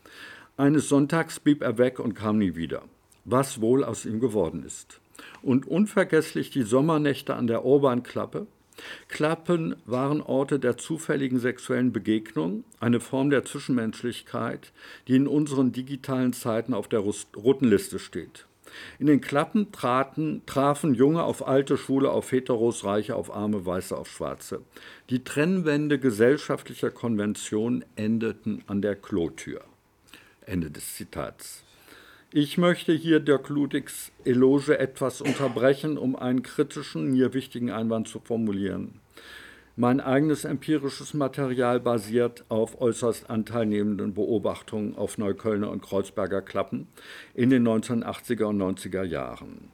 Eines Sonntags blieb er weg und kam nie wieder. Was wohl aus ihm geworden ist und unvergesslich die Sommernächte an der Urbanklappe. Klappen waren Orte der zufälligen sexuellen Begegnung, eine Form der Zwischenmenschlichkeit, die in unseren digitalen Zeiten auf der roten Liste steht. In den Klappen traten, trafen Junge auf alte Schwule, auf Heteros, Reiche auf Arme, Weiße auf Schwarze. Die Trennwände gesellschaftlicher Konventionen endeten an der Klotür. Ende des Zitats. Ich möchte hier Dirk Ludigs Eloge etwas unterbrechen, um einen kritischen, mir wichtigen Einwand zu formulieren. Mein eigenes empirisches Material basiert auf äußerst anteilnehmenden Beobachtungen auf Neuköllner und Kreuzberger Klappen in den 1980er und 90er Jahren.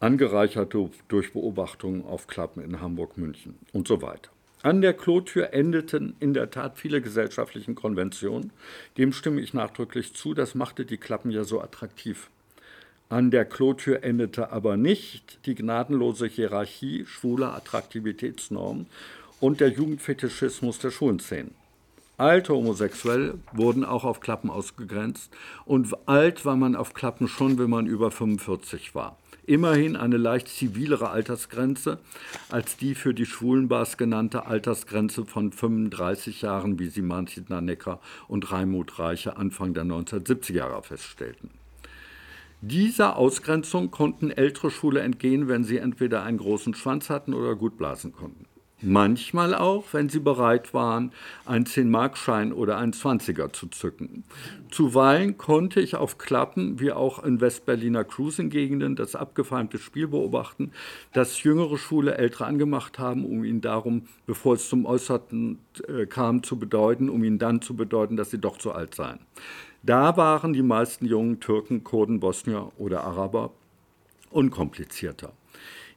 Angereichert durch Beobachtungen auf Klappen in Hamburg, München und so weiter. An der Klotür endeten in der Tat viele gesellschaftlichen Konventionen. Dem stimme ich nachdrücklich zu. Das machte die Klappen ja so attraktiv. An der Klotür endete aber nicht die gnadenlose Hierarchie schwuler Attraktivitätsnormen und der Jugendfetischismus der Schulenszenen. Alte Homosexuelle wurden auch auf Klappen ausgegrenzt und alt war man auf Klappen schon, wenn man über 45 war immerhin eine leicht zivilere Altersgrenze als die für die Schwulenbars genannte Altersgrenze von 35 Jahren, wie sie Martin Necker und Raimund Reiche Anfang der 1970er Jahre feststellten. Dieser Ausgrenzung konnten ältere Schwule entgehen, wenn sie entweder einen großen Schwanz hatten oder gut blasen konnten. Manchmal auch, wenn sie bereit waren, einen 10-Markschein oder einen 20er zu zücken. Zuweilen konnte ich auf Klappen, wie auch in Westberliner Cruising-Gegenden, das abgefeimte Spiel beobachten, das jüngere Schule ältere angemacht haben, um ihnen darum, bevor es zum Äußerten äh, kam, zu bedeuten, um ihnen dann zu bedeuten, dass sie doch zu alt seien. Da waren die meisten jungen Türken, Kurden, Bosnier oder Araber unkomplizierter.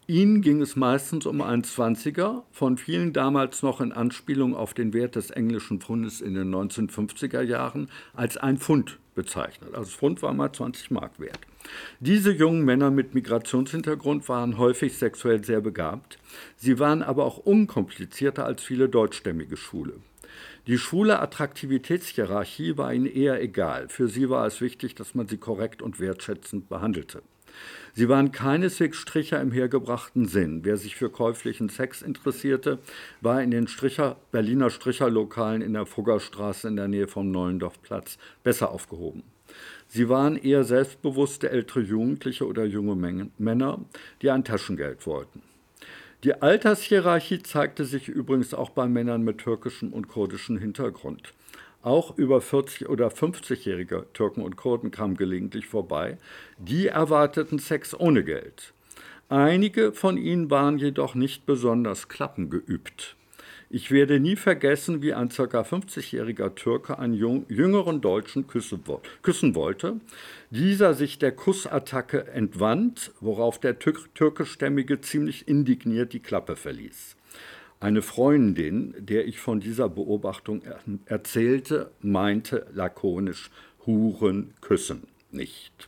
Ihnen ging es meistens um einen Zwanziger, von vielen damals noch in Anspielung auf den Wert des englischen Pfundes in den 1950er Jahren als ein Pfund bezeichnet. Also Pfund war mal 20 Mark wert. Diese jungen Männer mit Migrationshintergrund waren häufig sexuell sehr begabt. Sie waren aber auch unkomplizierter als viele deutschstämmige Schule. Die schwule Attraktivitätshierarchie war ihnen eher egal. Für sie war es wichtig, dass man sie korrekt und wertschätzend behandelte. Sie waren keineswegs Stricher im hergebrachten Sinn. Wer sich für käuflichen Sex interessierte, war in den Stricher, Berliner Stricherlokalen in der Fuggerstraße in der Nähe vom Neulendorfplatz besser aufgehoben. Sie waren eher selbstbewusste ältere Jugendliche oder junge Männer, die ein Taschengeld wollten. Die Altershierarchie zeigte sich übrigens auch bei Männern mit türkischem und kurdischem Hintergrund. Auch über 40- oder 50-jährige Türken und Kurden kamen gelegentlich vorbei. Die erwarteten Sex ohne Geld. Einige von ihnen waren jedoch nicht besonders klappengeübt. Ich werde nie vergessen, wie ein ca. 50-jähriger Türke einen jüngeren Deutschen küssen, wollte. Dieser sich der Kussattacke entwand, worauf der türkischstämmige ziemlich indigniert die Klappe verließ. Eine Freundin, der ich von dieser Beobachtung erzählte, meinte lakonisch, Huren küssen nicht.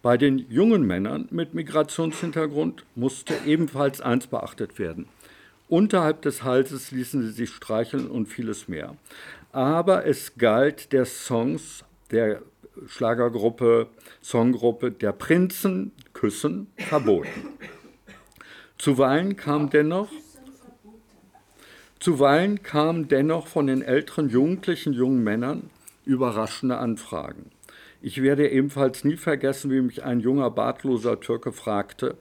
Bei den jungen Männern mit Migrationshintergrund musste ebenfalls eins beachtet werden. Unterhalb des Halses ließen sie sich streicheln und vieles mehr. Aber es galt der Songs der Schlagergruppe, Songgruppe der Prinzen küssen verboten. Zuweilen kam dennoch Zuweilen kamen dennoch von den älteren jugendlichen jungen Männern überraschende Anfragen. Ich werde ebenfalls nie vergessen, wie mich ein junger bartloser Türke fragte,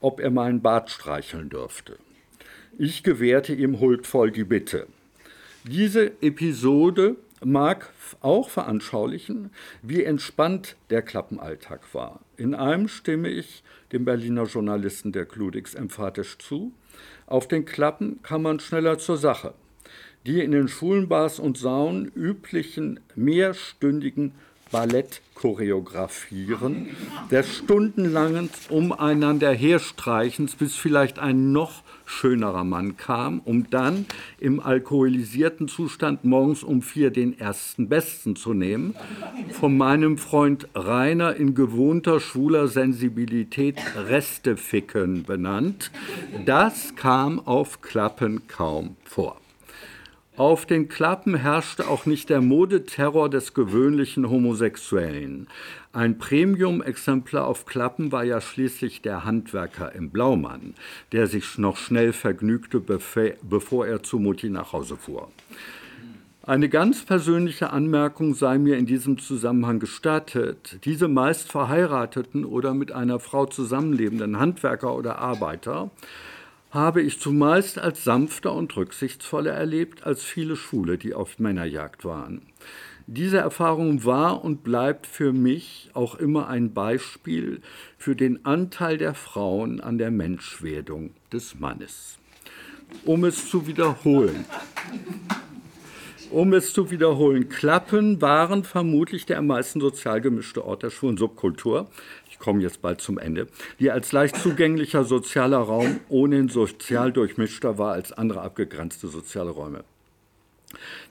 ob er meinen Bart streicheln dürfte. Ich gewährte ihm huldvoll die Bitte. Diese Episode mag auch veranschaulichen, wie entspannt der Klappenalltag war. In einem stimme ich dem Berliner Journalisten der Kludix emphatisch zu. Auf den Klappen kann man schneller zur Sache. Die in den Schulenbars und Saunen üblichen mehrstündigen Ballettchoreografieren, des stundenlangen Umeinander herstreichens, bis vielleicht ein noch schönerer Mann kam, um dann im alkoholisierten Zustand morgens um vier den ersten Besten zu nehmen, von meinem Freund Rainer in gewohnter schwuler Sensibilität Resteficken benannt. Das kam auf Klappen kaum vor. Auf den Klappen herrschte auch nicht der Modeterror des gewöhnlichen Homosexuellen. Ein Premium-Exemplar auf Klappen war ja schließlich der Handwerker im Blaumann, der sich noch schnell vergnügte, bevor er zu Mutti nach Hause fuhr. Eine ganz persönliche Anmerkung sei mir in diesem Zusammenhang gestattet. Diese meist verheirateten oder mit einer Frau zusammenlebenden Handwerker oder Arbeiter habe ich zumeist als sanfter und rücksichtsvoller erlebt als viele Schwule, die auf Männerjagd waren. Diese Erfahrung war und bleibt für mich auch immer ein Beispiel für den Anteil der Frauen an der Menschwerdung des Mannes. Um es zu wiederholen. Um es zu wiederholen, Klappen waren vermutlich der am meisten sozial gemischte Ort der schwulen Subkultur. Komme jetzt bald zum Ende. Die als leicht zugänglicher sozialer Raum ohnehin sozial durchmischter war als andere abgegrenzte soziale Räume.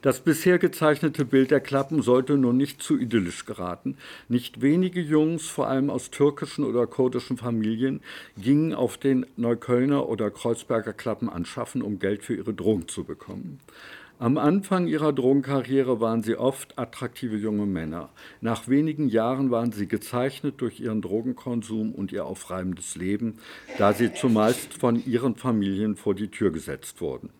Das bisher gezeichnete Bild der Klappen sollte nun nicht zu idyllisch geraten. Nicht wenige Jungs, vor allem aus türkischen oder kurdischen Familien, gingen auf den Neuköllner oder Kreuzberger Klappen anschaffen, um Geld für ihre Drogen zu bekommen. Am Anfang ihrer Drogenkarriere waren sie oft attraktive junge Männer. Nach wenigen Jahren waren sie gezeichnet durch ihren Drogenkonsum und ihr aufreibendes Leben, da sie zumeist von ihren Familien vor die Tür gesetzt wurden.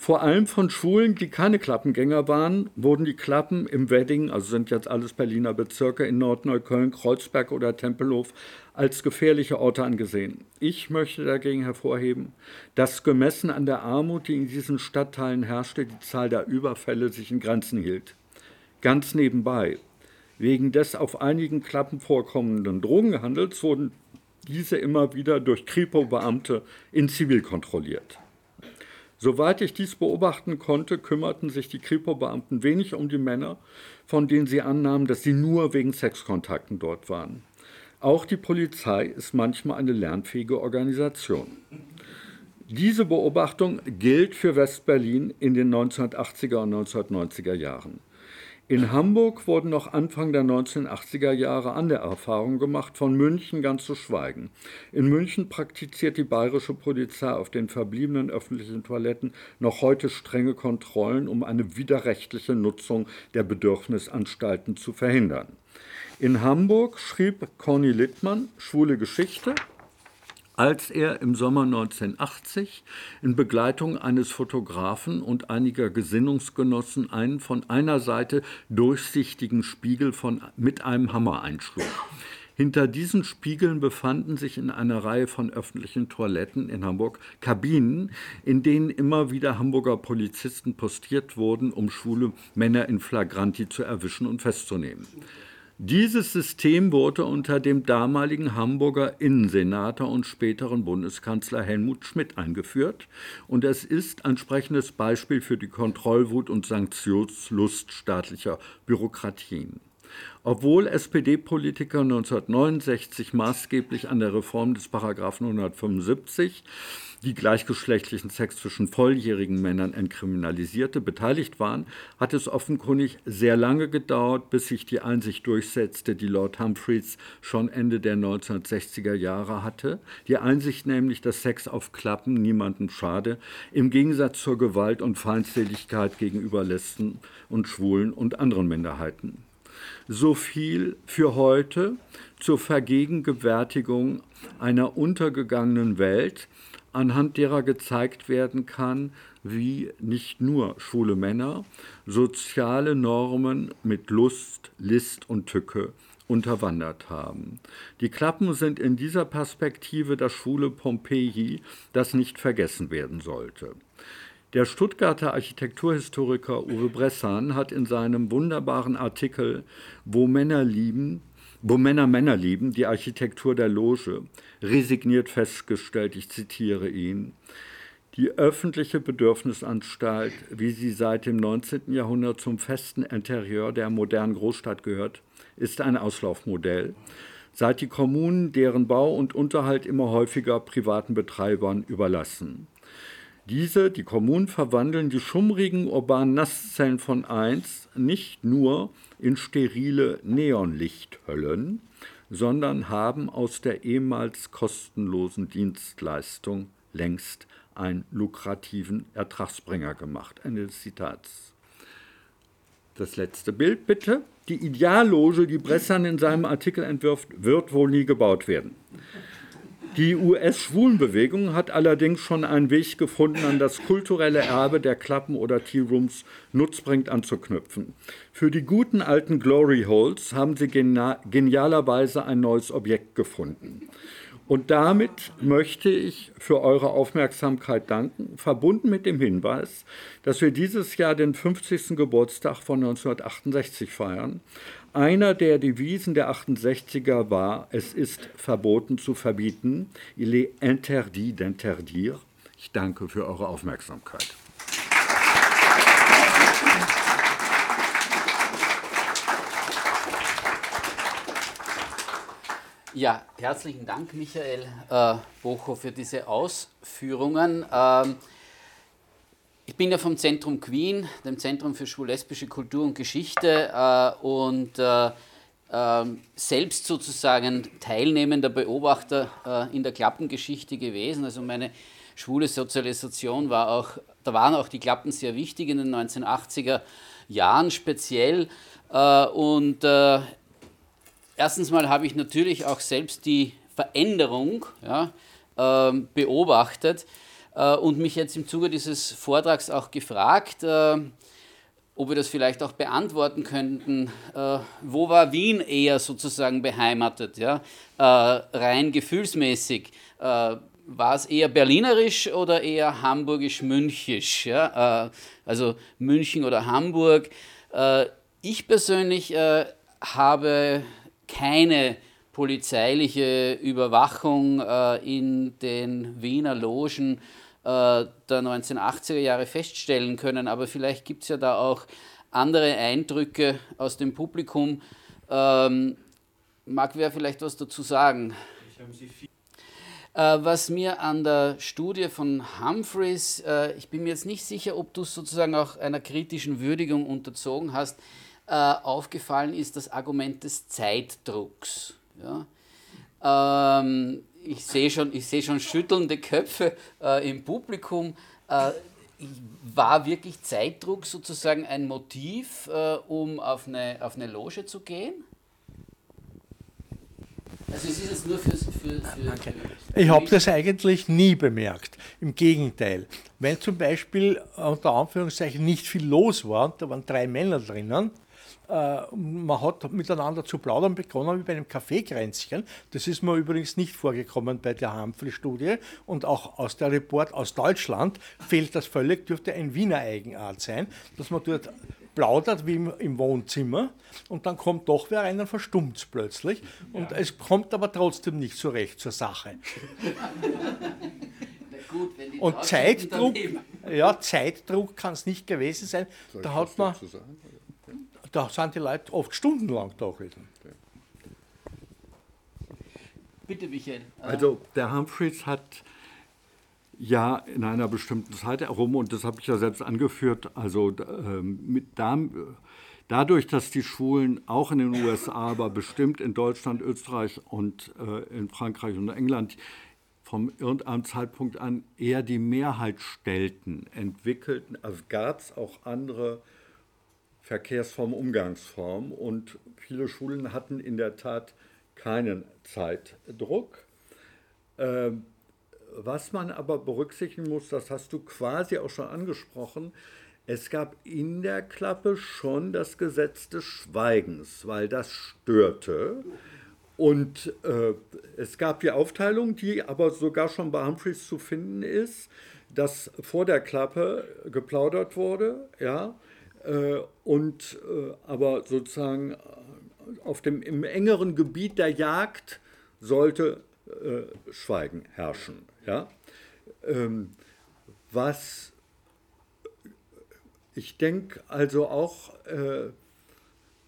Vor allem von Schulen, die keine Klappengänger waren, wurden die Klappen im Wedding, also sind jetzt alles Berliner Bezirke in Nordneukölln, Kreuzberg oder Tempelhof, als gefährliche Orte angesehen. Ich möchte dagegen hervorheben, dass gemessen an der Armut, die in diesen Stadtteilen herrschte, die Zahl der Überfälle sich in Grenzen hielt. Ganz nebenbei, wegen des auf einigen Klappen vorkommenden Drogenhandels wurden diese immer wieder durch Kripo-Beamte in Zivil kontrolliert. Soweit ich dies beobachten konnte, kümmerten sich die Kripo-Beamten wenig um die Männer, von denen sie annahmen, dass sie nur wegen Sexkontakten dort waren. Auch die Polizei ist manchmal eine lernfähige Organisation. Diese Beobachtung gilt für Westberlin in den 1980er und 1990er Jahren. In Hamburg wurden noch Anfang der 1980er Jahre andere Erfahrungen gemacht, von München ganz zu schweigen. In München praktiziert die bayerische Polizei auf den verbliebenen öffentlichen Toiletten noch heute strenge Kontrollen, um eine widerrechtliche Nutzung der Bedürfnisanstalten zu verhindern. In Hamburg schrieb Conny Littmann Schwule Geschichte als er im Sommer 1980 in Begleitung eines Fotografen und einiger Gesinnungsgenossen einen von einer Seite durchsichtigen Spiegel von, mit einem Hammer einschlug. Hinter diesen Spiegeln befanden sich in einer Reihe von öffentlichen Toiletten in Hamburg Kabinen, in denen immer wieder Hamburger Polizisten postiert wurden, um schwule Männer in Flagranti zu erwischen und festzunehmen. Dieses System wurde unter dem damaligen Hamburger Innensenator und späteren Bundeskanzler Helmut Schmidt eingeführt und es ist ein sprechendes Beispiel für die Kontrollwut und Sanktionslust staatlicher Bürokratien. Obwohl SPD-Politiker 1969 maßgeblich an der Reform des Paragraphen 175 die gleichgeschlechtlichen Sex zwischen volljährigen Männern entkriminalisierte, beteiligt waren, hat es offenkundig sehr lange gedauert, bis sich die Einsicht durchsetzte, die Lord Humphreys schon Ende der 1960er Jahre hatte. Die Einsicht nämlich, dass Sex auf Klappen niemandem schade, im Gegensatz zur Gewalt und Feindseligkeit gegenüber Lesben und Schwulen und anderen Minderheiten. So viel für heute zur Vergegenwärtigung einer untergegangenen Welt, anhand derer gezeigt werden kann, wie nicht nur schwule Männer soziale Normen mit Lust, List und Tücke unterwandert haben. Die Klappen sind in dieser Perspektive das schwule Pompeji, das nicht vergessen werden sollte. Der Stuttgarter Architekturhistoriker Uwe Bressan hat in seinem wunderbaren Artikel Wo Männer lieben wo Männer Männer lieben, die Architektur der Loge, resigniert festgestellt, ich zitiere ihn, die öffentliche Bedürfnisanstalt, wie sie seit dem 19. Jahrhundert zum festen Interieur der modernen Großstadt gehört, ist ein Auslaufmodell. Seit die Kommunen deren Bau und Unterhalt immer häufiger privaten Betreibern überlassen. Diese, die Kommunen, verwandeln die schummrigen urbanen Nasszellen von einst nicht nur in sterile Neonlichthöllen, sondern haben aus der ehemals kostenlosen Dienstleistung längst einen lukrativen Ertragsbringer gemacht. Ende des Zitats. Das letzte Bild bitte. Die Idealloge, die Bressan in seinem Artikel entwirft, wird wohl nie gebaut werden. Die US-Schwulenbewegung hat allerdings schon einen Weg gefunden, an das kulturelle Erbe der Klappen oder Tea Rooms nutzbringend anzuknüpfen. Für die guten alten Glory Holes haben sie genialerweise ein neues Objekt gefunden. Und damit möchte ich für eure Aufmerksamkeit danken, verbunden mit dem Hinweis, dass wir dieses Jahr den 50. Geburtstag von 1968 feiern. Einer der Devisen der 68er war, es ist verboten zu verbieten, il est interdit d'interdire. Ich danke für eure Aufmerksamkeit. Ja, herzlichen Dank, Michael äh, Bocho, für diese Ausführungen. Ähm, ich bin ja vom Zentrum Queen, dem Zentrum für schwul-lesbische Kultur und Geschichte äh, und äh, ähm, selbst sozusagen teilnehmender Beobachter äh, in der Klappengeschichte gewesen. Also meine schwule Sozialisation war auch, da waren auch die Klappen sehr wichtig in den 1980er Jahren speziell. Äh, und äh, erstens mal habe ich natürlich auch selbst die Veränderung ja, ähm, beobachtet äh, und mich jetzt im Zuge dieses Vortrags auch gefragt, äh, ob wir das vielleicht auch beantworten könnten. Äh, wo war Wien eher sozusagen beheimatet, ja? rein gefühlsmäßig? war es eher berlinerisch oder eher hamburgisch-münchisch? Ja? also München oder Hamburg. ich persönlich habe keine polizeiliche Überwachung äh, in den Wiener Logen äh, der 1980er Jahre feststellen können. Aber vielleicht gibt es ja da auch andere Eindrücke aus dem Publikum. Ähm, mag wer vielleicht was dazu sagen? Äh, was mir an der Studie von Humphreys, äh, ich bin mir jetzt nicht sicher, ob du es sozusagen auch einer kritischen Würdigung unterzogen hast, äh, aufgefallen ist das Argument des Zeitdrucks. Ja? Ähm, ich sehe schon, seh schon schüttelnde Köpfe äh, im Publikum. Äh, war wirklich Zeitdruck sozusagen ein Motiv, äh, um auf eine, auf eine Loge zu gehen? Also es ist jetzt nur fürs, für, für, Danke. Ich habe das eigentlich nie bemerkt. Im Gegenteil. Wenn zum Beispiel unter Anführungszeichen nicht viel los war, da waren drei Männer drinnen, man hat miteinander zu plaudern begonnen wie bei einem Kaffeekränzchen. Das ist mir übrigens nicht vorgekommen bei der Hampfli-Studie und auch aus der Report aus Deutschland fehlt das völlig, dürfte ein Wiener Eigenart sein, dass man dort plaudert wie im, im Wohnzimmer und dann kommt doch wer rein und verstummt plötzlich und ja. es kommt aber trotzdem nicht so recht zur Sache. <laughs> Gut, und Zeitdruck, ja, Zeitdruck kann es nicht gewesen sein. Soll da hat man, da sind die Leute oft stundenlang da gewesen. Bitte, Michael. Also der Humphreys hat ja in einer bestimmten Zeit herum, und das habe ich ja selbst angeführt, also ähm, mit da, dadurch, dass die Schulen auch in den USA, aber bestimmt in Deutschland, Österreich und äh, in Frankreich und England vom irgendeinem Zeitpunkt an eher die Mehrheit stellten, entwickelten, also gab es auch andere Verkehrsform, Umgangsform. Und viele Schulen hatten in der Tat keinen Zeitdruck. Ähm, was man aber berücksichtigen muss, das hast du quasi auch schon angesprochen, es gab in der Klappe schon das Gesetz des Schweigens, weil das störte. Und äh, es gab die Aufteilung, die aber sogar schon bei Humphreys zu finden ist, dass vor der Klappe geplaudert wurde, ja, und äh, aber sozusagen äh, auf dem, im engeren Gebiet der Jagd sollte äh, Schweigen herrschen. Ja? Ähm, was ich denke also auch, äh,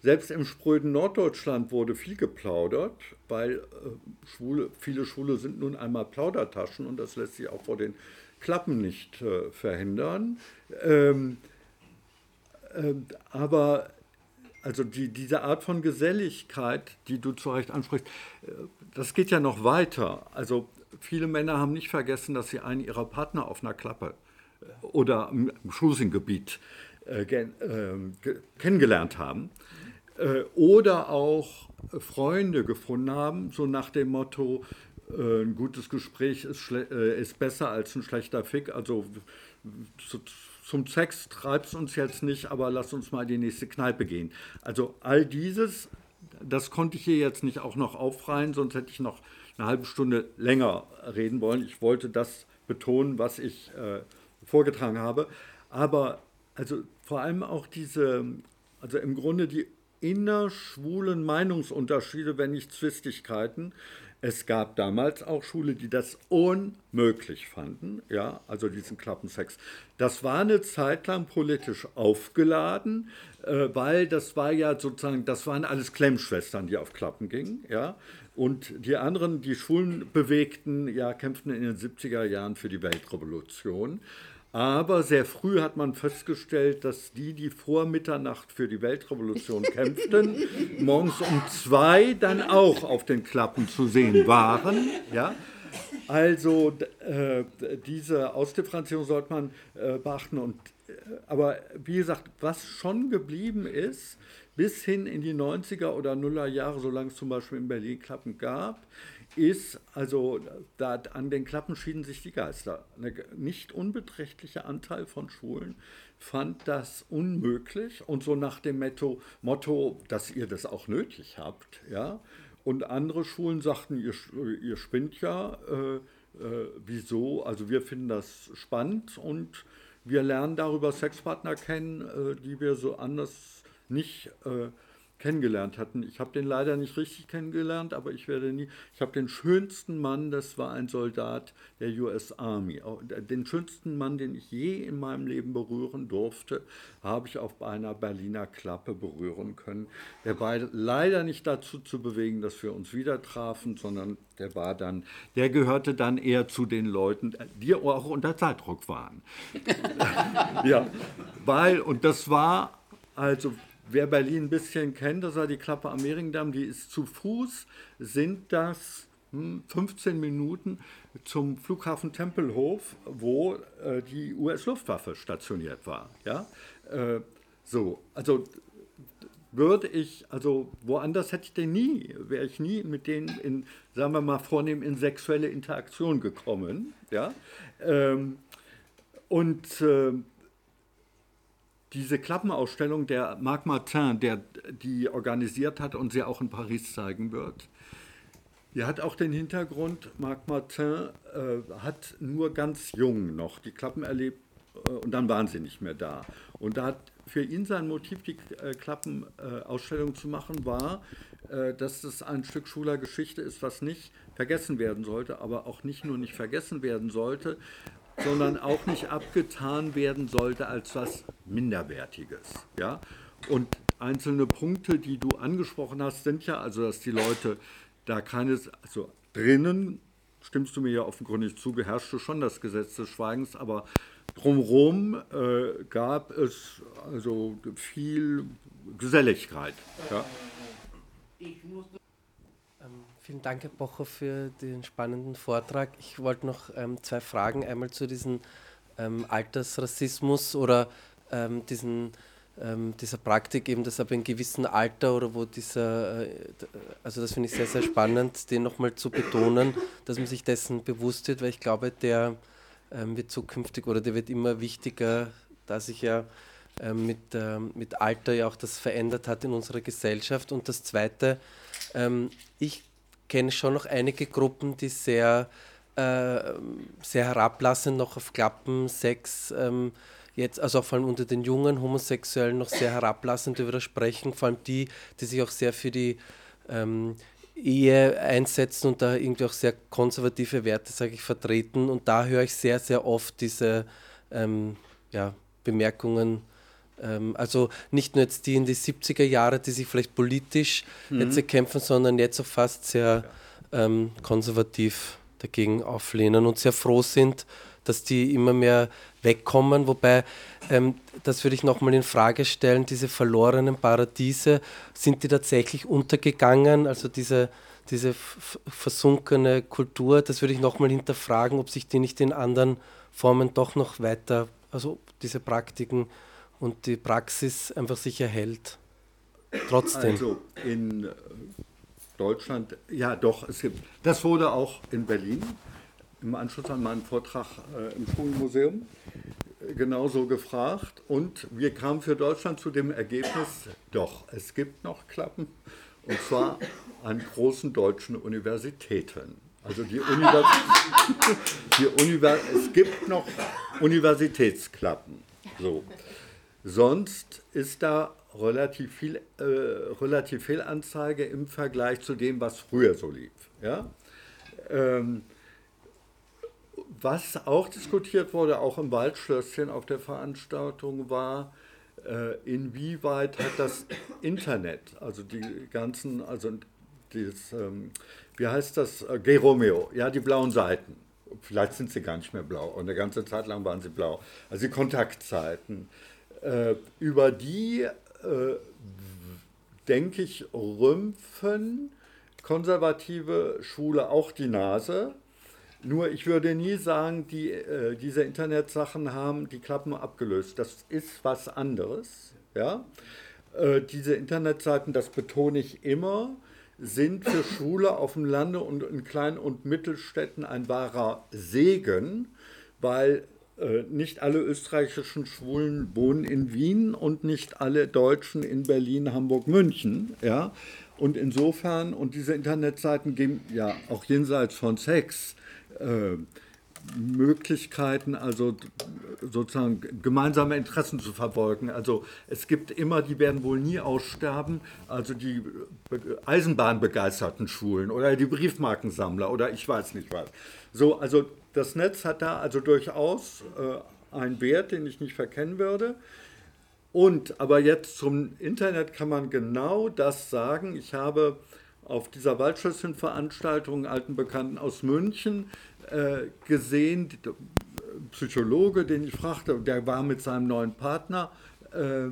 selbst im spröden Norddeutschland wurde viel geplaudert, weil äh, Schwule, viele Schwule sind nun einmal Plaudertaschen und das lässt sich auch vor den Klappen nicht verhindern. Ähm, ähm, aber also die, diese Art von Geselligkeit, die du zu Recht ansprichst, äh, das geht ja noch weiter. Also viele Männer haben nicht vergessen, dass sie einen ihrer Partner auf einer Klappe äh, oder im Cruising-Gebiet äh, äh, kennengelernt haben. Äh, oder auch Freunde gefunden haben, so nach dem Motto, äh, ein gutes Gespräch ist, ist, besser als ein schlechter Fick. Also zum Sex treibt es uns jetzt nicht, aber lass uns mal in die nächste Kneipe gehen. Also all dieses, das konnte ich hier jetzt nicht auch noch aufreihen, sonst hätte ich noch eine halbe Stunde länger reden wollen. Ich wollte das betonen, was ich äh, vorgetragen habe. Aber also vor allem auch diese, also im Grunde die innerschwulen Meinungsunterschiede, wenn nicht Zwistigkeiten. Es gab damals auch Schule, die das unmöglich fanden, ja, also diesen Klappensex. Das war eine Zeit lang politisch aufgeladen, äh, weil das war ja sozusagen, das waren alles Klemmschwestern, die auf Klappen gingen, ja. Und die anderen, die Schwulen bewegten, ja, kämpften in den 70er Jahren für die Weltrevolution. Aber sehr früh hat man festgestellt, dass die, die vor Mitternacht für die Weltrevolution <laughs> kämpften, morgens um zwei dann auch auf den Klappen zu sehen waren. Ja? Also äh, diese Ausdifferenzierung sollte man äh, beachten. Und, äh, aber wie gesagt, was schon geblieben ist, bis hin in die 90er oder Nuller Jahre, solange es zum Beispiel in Berlin Klappen gab, ist, also da, an den Klappen schieden sich die Geister. Ein nicht unbeträchtlicher Anteil von Schulen fand das unmöglich und so nach dem Motto, Motto dass ihr das auch nötig habt. Ja? Und andere Schulen sagten, ihr, ihr spinnt ja, äh, äh, wieso? Also wir finden das spannend und wir lernen darüber Sexpartner kennen, äh, die wir so anders nicht äh, kennengelernt hatten. Ich habe den leider nicht richtig kennengelernt, aber ich werde nie. Ich habe den schönsten Mann, das war ein Soldat der US Army. Den schönsten Mann, den ich je in meinem Leben berühren durfte, habe ich auf einer Berliner Klappe berühren können. Der war leider nicht dazu zu bewegen, dass wir uns wieder trafen, sondern der war dann, der gehörte dann eher zu den Leuten, die auch unter Zeitdruck waren. <laughs> ja, weil, und das war also Wer Berlin ein bisschen kennt, das war die Klappe am Mehringdamm, die ist zu Fuß, sind das 15 hm, Minuten zum Flughafen Tempelhof, wo äh, die US-Luftwaffe stationiert war. Ja? Äh, so, also würde ich, also woanders hätte ich den nie, wäre ich nie mit denen in, sagen wir mal, vornehm in sexuelle Interaktion gekommen. Ja? Ähm, und äh, diese Klappenausstellung der Marc Martin, der die organisiert hat und sie auch in Paris zeigen wird, die hat auch den Hintergrund, Marc Martin äh, hat nur ganz jung noch die Klappen erlebt äh, und dann waren sie nicht mehr da. Und da hat für ihn sein Motiv, die äh, Klappenausstellung zu machen, war, äh, dass es ein Stück schwuler Geschichte ist, was nicht vergessen werden sollte, aber auch nicht nur nicht vergessen werden sollte, sondern auch nicht abgetan werden sollte als was Minderwertiges. Ja? Und einzelne Punkte, die du angesprochen hast, sind ja also, dass die Leute da keines, also drinnen, stimmst du mir ja offenkundig zu, beherrschte schon das Gesetz des Schweigens, aber drumherum äh, gab es also viel Geselligkeit. Ja? Ich musste Vielen Dank, Herr Bocher, für den spannenden Vortrag. Ich wollte noch ähm, zwei Fragen. Einmal zu diesem ähm, Altersrassismus oder ähm, diesen, ähm, dieser Praktik, eben dass ab einem gewissen Alter oder wo dieser, äh, also das finde ich sehr, sehr spannend, den nochmal zu betonen, dass man sich dessen bewusst wird, weil ich glaube, der ähm, wird zukünftig oder der wird immer wichtiger, da sich ja ähm, mit, mit Alter ja auch das verändert hat in unserer Gesellschaft. Und das Zweite, ich kenne schon noch einige Gruppen, die sehr, äh, sehr herablassend noch auf Klappen, Sex, ähm, jetzt, also vor allem unter den jungen Homosexuellen noch sehr herablassend darüber sprechen, vor allem die, die sich auch sehr für die ähm, Ehe einsetzen und da irgendwie auch sehr konservative Werte, sage ich, vertreten. Und da höre ich sehr, sehr oft diese ähm, ja, Bemerkungen, also nicht nur jetzt die in die 70er Jahre, die sich vielleicht politisch mhm. jetzt erkämpfen, sondern jetzt auch fast sehr ähm, konservativ dagegen auflehnen und sehr froh sind, dass die immer mehr wegkommen. Wobei, ähm, das würde ich nochmal in Frage stellen, diese verlorenen Paradiese, sind die tatsächlich untergegangen? Also diese, diese versunkene Kultur, das würde ich nochmal hinterfragen, ob sich die nicht in anderen Formen doch noch weiter, also diese Praktiken und die Praxis einfach sich erhält. Trotzdem. Also in Deutschland, ja doch, es gibt, das wurde auch in Berlin im Anschluss an meinen Vortrag äh, im Schulmuseum äh, genauso gefragt und wir kamen für Deutschland zu dem Ergebnis, doch, es gibt noch Klappen und zwar an großen deutschen Universitäten. Also die Univers die Univers es gibt noch Universitätsklappen. So. Sonst ist da relativ viel, äh, relativ viel Anzeige im Vergleich zu dem, was früher so lief. Ja? Ähm, was auch diskutiert wurde, auch im Waldschlösschen auf der Veranstaltung, war, äh, inwieweit hat das Internet, also die ganzen, also dieses, ähm, wie heißt das, äh, Geromeo, ja, die blauen Seiten. Vielleicht sind sie gar nicht mehr blau und eine ganze Zeit lang waren sie blau. Also die Kontaktzeiten. Äh, über die, äh, denke ich, rümpfen konservative Schule auch die Nase nur ich würde nie sagen, die, äh, diese Internetsachen haben die Klappen abgelöst. Das ist was anderes. Ja? Äh, diese Internetseiten, das betone ich immer, sind für Schule auf dem Lande und in Klein- und Mittelstädten ein wahrer Segen, weil nicht alle österreichischen Schwulen wohnen in Wien und nicht alle Deutschen in Berlin, Hamburg, München. Ja? Und insofern, und diese Internetseiten geben ja auch jenseits von Sex, äh, Möglichkeiten, also sozusagen gemeinsame Interessen zu verfolgen. Also es gibt immer, die werden wohl nie aussterben, also die Eisenbahnbegeisterten Schulen oder die Briefmarkensammler oder ich weiß nicht was. So, also das Netz hat da also durchaus äh, einen Wert, den ich nicht verkennen würde. Und aber jetzt zum Internet kann man genau das sagen. Ich habe auf dieser Waldschlösschen-Veranstaltung alten Bekannten aus München äh, gesehen, Psychologe, den ich fragte, der war mit seinem neuen Partner äh,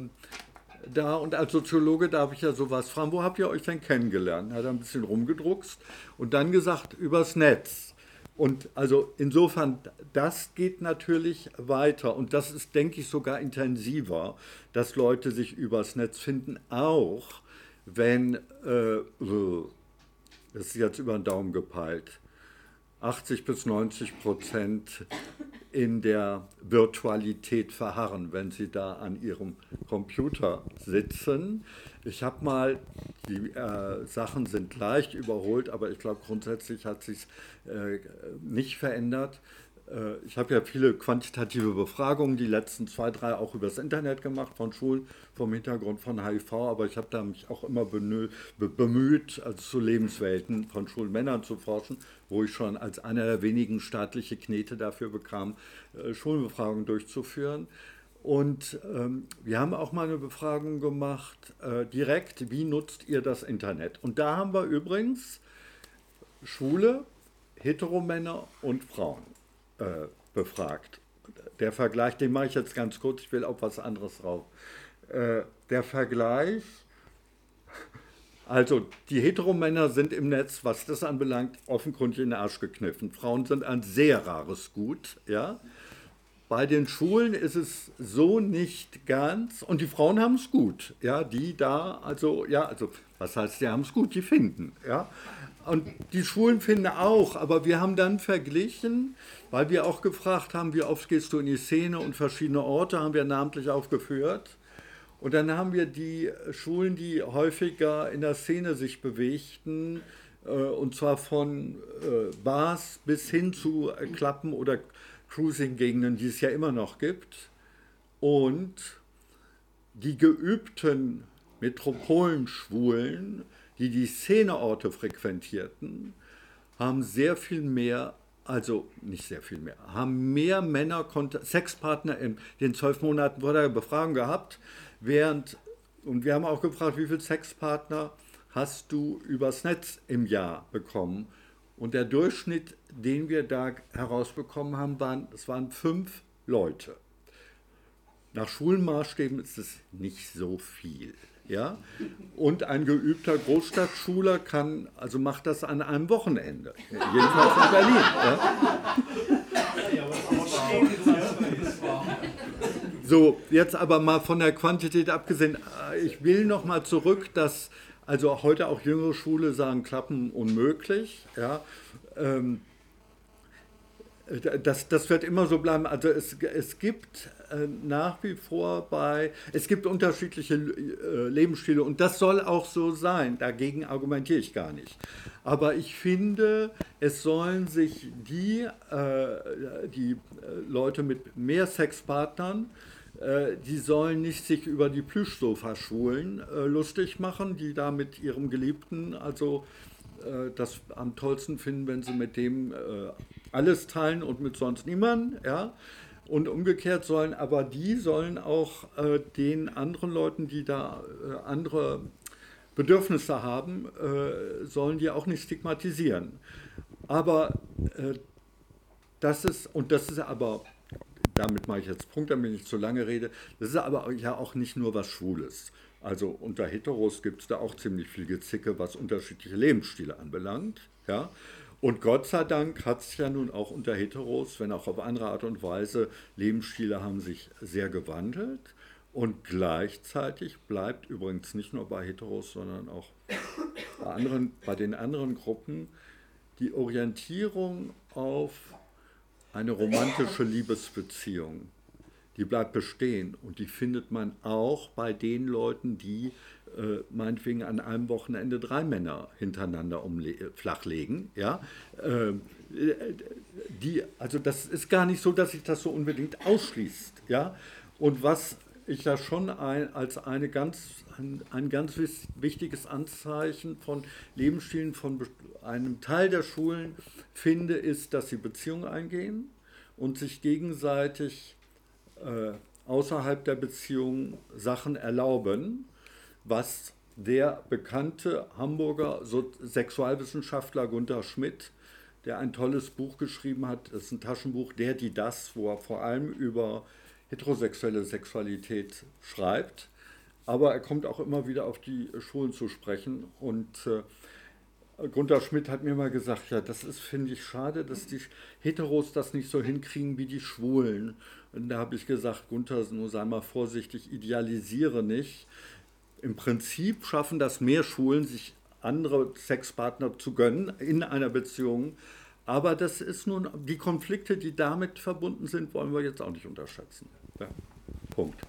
da und als Soziologe darf ich ja sowas fragen, wo habt ihr euch denn kennengelernt? Er hat ein bisschen rumgedruckst und dann gesagt, übers Netz. Und also insofern, das geht natürlich weiter. Und das ist, denke ich, sogar intensiver, dass Leute sich übers Netz finden, auch wenn, äh, das ist jetzt über den Daumen gepeilt, 80 bis 90 Prozent in der Virtualität verharren, wenn sie da an ihrem Computer sitzen. Ich habe mal, die äh, Sachen sind leicht überholt, aber ich glaube grundsätzlich hat sich äh, nicht verändert. Äh, ich habe ja viele quantitative Befragungen, die letzten zwei, drei auch übers Internet gemacht von Schulen vom Hintergrund von HIV, aber ich habe da mich auch immer bemüht, also zu Lebenswelten von Schulmännern zu forschen, wo ich schon als einer der wenigen staatliche Knete dafür bekam, äh, Schulbefragungen durchzuführen. Und ähm, wir haben auch mal eine Befragung gemacht, äh, direkt, wie nutzt ihr das Internet? Und da haben wir übrigens Schule, Heteromänner und Frauen äh, befragt. Der Vergleich, den mache ich jetzt ganz kurz, ich will auf was anderes drauf. Äh, der Vergleich, also die Heteromänner sind im Netz, was das anbelangt, offenkundig in den Arsch gekniffen. Frauen sind ein sehr rares Gut, ja. Bei den Schulen ist es so nicht ganz und die Frauen haben es gut, ja, die da, also, ja, also, was heißt, die haben es gut, die finden, ja. Und die Schulen finden auch, aber wir haben dann verglichen, weil wir auch gefragt haben, wie oft gehst du in die Szene und verschiedene Orte haben wir namentlich aufgeführt. Und dann haben wir die Schulen, die häufiger in der Szene sich bewegten, äh, und zwar von äh, Bars bis hin zu äh, Klappen oder Cruising-Gegenden, die es ja immer noch gibt. Und die geübten Metropolenschwulen, die die Szeneorte frequentierten, haben sehr viel mehr also nicht sehr viel mehr, haben mehr Männer Sexpartner in den zwölf Monaten vor der Befragung gehabt, während, und wir haben auch gefragt, wie viele Sexpartner hast du übers Netz im Jahr bekommen? Und der Durchschnitt, den wir da herausbekommen haben, waren, es waren fünf Leute. Nach Schulmaßstäben ist es nicht so viel. Ja? Und ein geübter Großstadtschüler kann, also macht das an einem Wochenende. Jedenfalls in Berlin. Ja? So, jetzt aber mal von der Quantität abgesehen. Ich will noch mal zurück, dass also heute auch jüngere Schule sagen, Klappen unmöglich. Ja? Ähm, das, das wird immer so bleiben. Also es, es gibt äh, nach wie vor bei, es gibt unterschiedliche äh, Lebensstile und das soll auch so sein, dagegen argumentiere ich gar nicht. Aber ich finde, es sollen sich die, äh, die Leute mit mehr Sexpartnern, die sollen nicht sich über die Plüschsofa-Schulen lustig machen, die da mit ihrem Geliebten, also das am tollsten finden, wenn sie mit dem alles teilen und mit sonst niemandem, ja. Und umgekehrt sollen aber die sollen auch äh, den anderen Leuten, die da äh, andere Bedürfnisse haben, äh, sollen die auch nicht stigmatisieren. Aber äh, das ist, und das ist aber, damit mache ich jetzt Punkt, damit ich nicht zu lange rede, das ist aber ja auch nicht nur was Schwules. Also unter Heteros gibt es da auch ziemlich viel Gezicke, was unterschiedliche Lebensstile anbelangt. Ja? Und Gott sei Dank hat es ja nun auch unter Heteros, wenn auch auf andere Art und Weise, Lebensstile haben sich sehr gewandelt. Und gleichzeitig bleibt übrigens nicht nur bei Heteros, sondern auch bei, anderen, bei den anderen Gruppen die Orientierung auf eine romantische Liebesbeziehung. Die bleibt bestehen und die findet man auch bei den Leuten, die äh, meinetwegen an einem Wochenende drei Männer hintereinander flachlegen. Ja? Äh, die, also das ist gar nicht so, dass sich das so unbedingt ausschließt. Ja? Und was ich da schon ein, als eine ganz, ein, ein ganz wichtiges Anzeichen von Lebensstilen von einem Teil der Schulen finde, ist, dass sie Beziehungen eingehen und sich gegenseitig äh, außerhalb der Beziehung Sachen erlauben was der bekannte Hamburger Sexualwissenschaftler Gunther Schmidt, der ein tolles Buch geschrieben hat, das ist ein Taschenbuch, Der, die, das, wo er vor allem über heterosexuelle Sexualität schreibt. Aber er kommt auch immer wieder auf die Schulen zu sprechen. Und äh, Gunther Schmidt hat mir mal gesagt, ja, das ist, finde ich, schade, dass die Heteros das nicht so hinkriegen wie die Schwulen. Und da habe ich gesagt, Gunther, nur sei mal vorsichtig, idealisiere nicht im Prinzip schaffen das mehr Schulen, sich andere Sexpartner zu gönnen in einer Beziehung. Aber das ist nun, die Konflikte, die damit verbunden sind, wollen wir jetzt auch nicht unterschätzen. Punkt.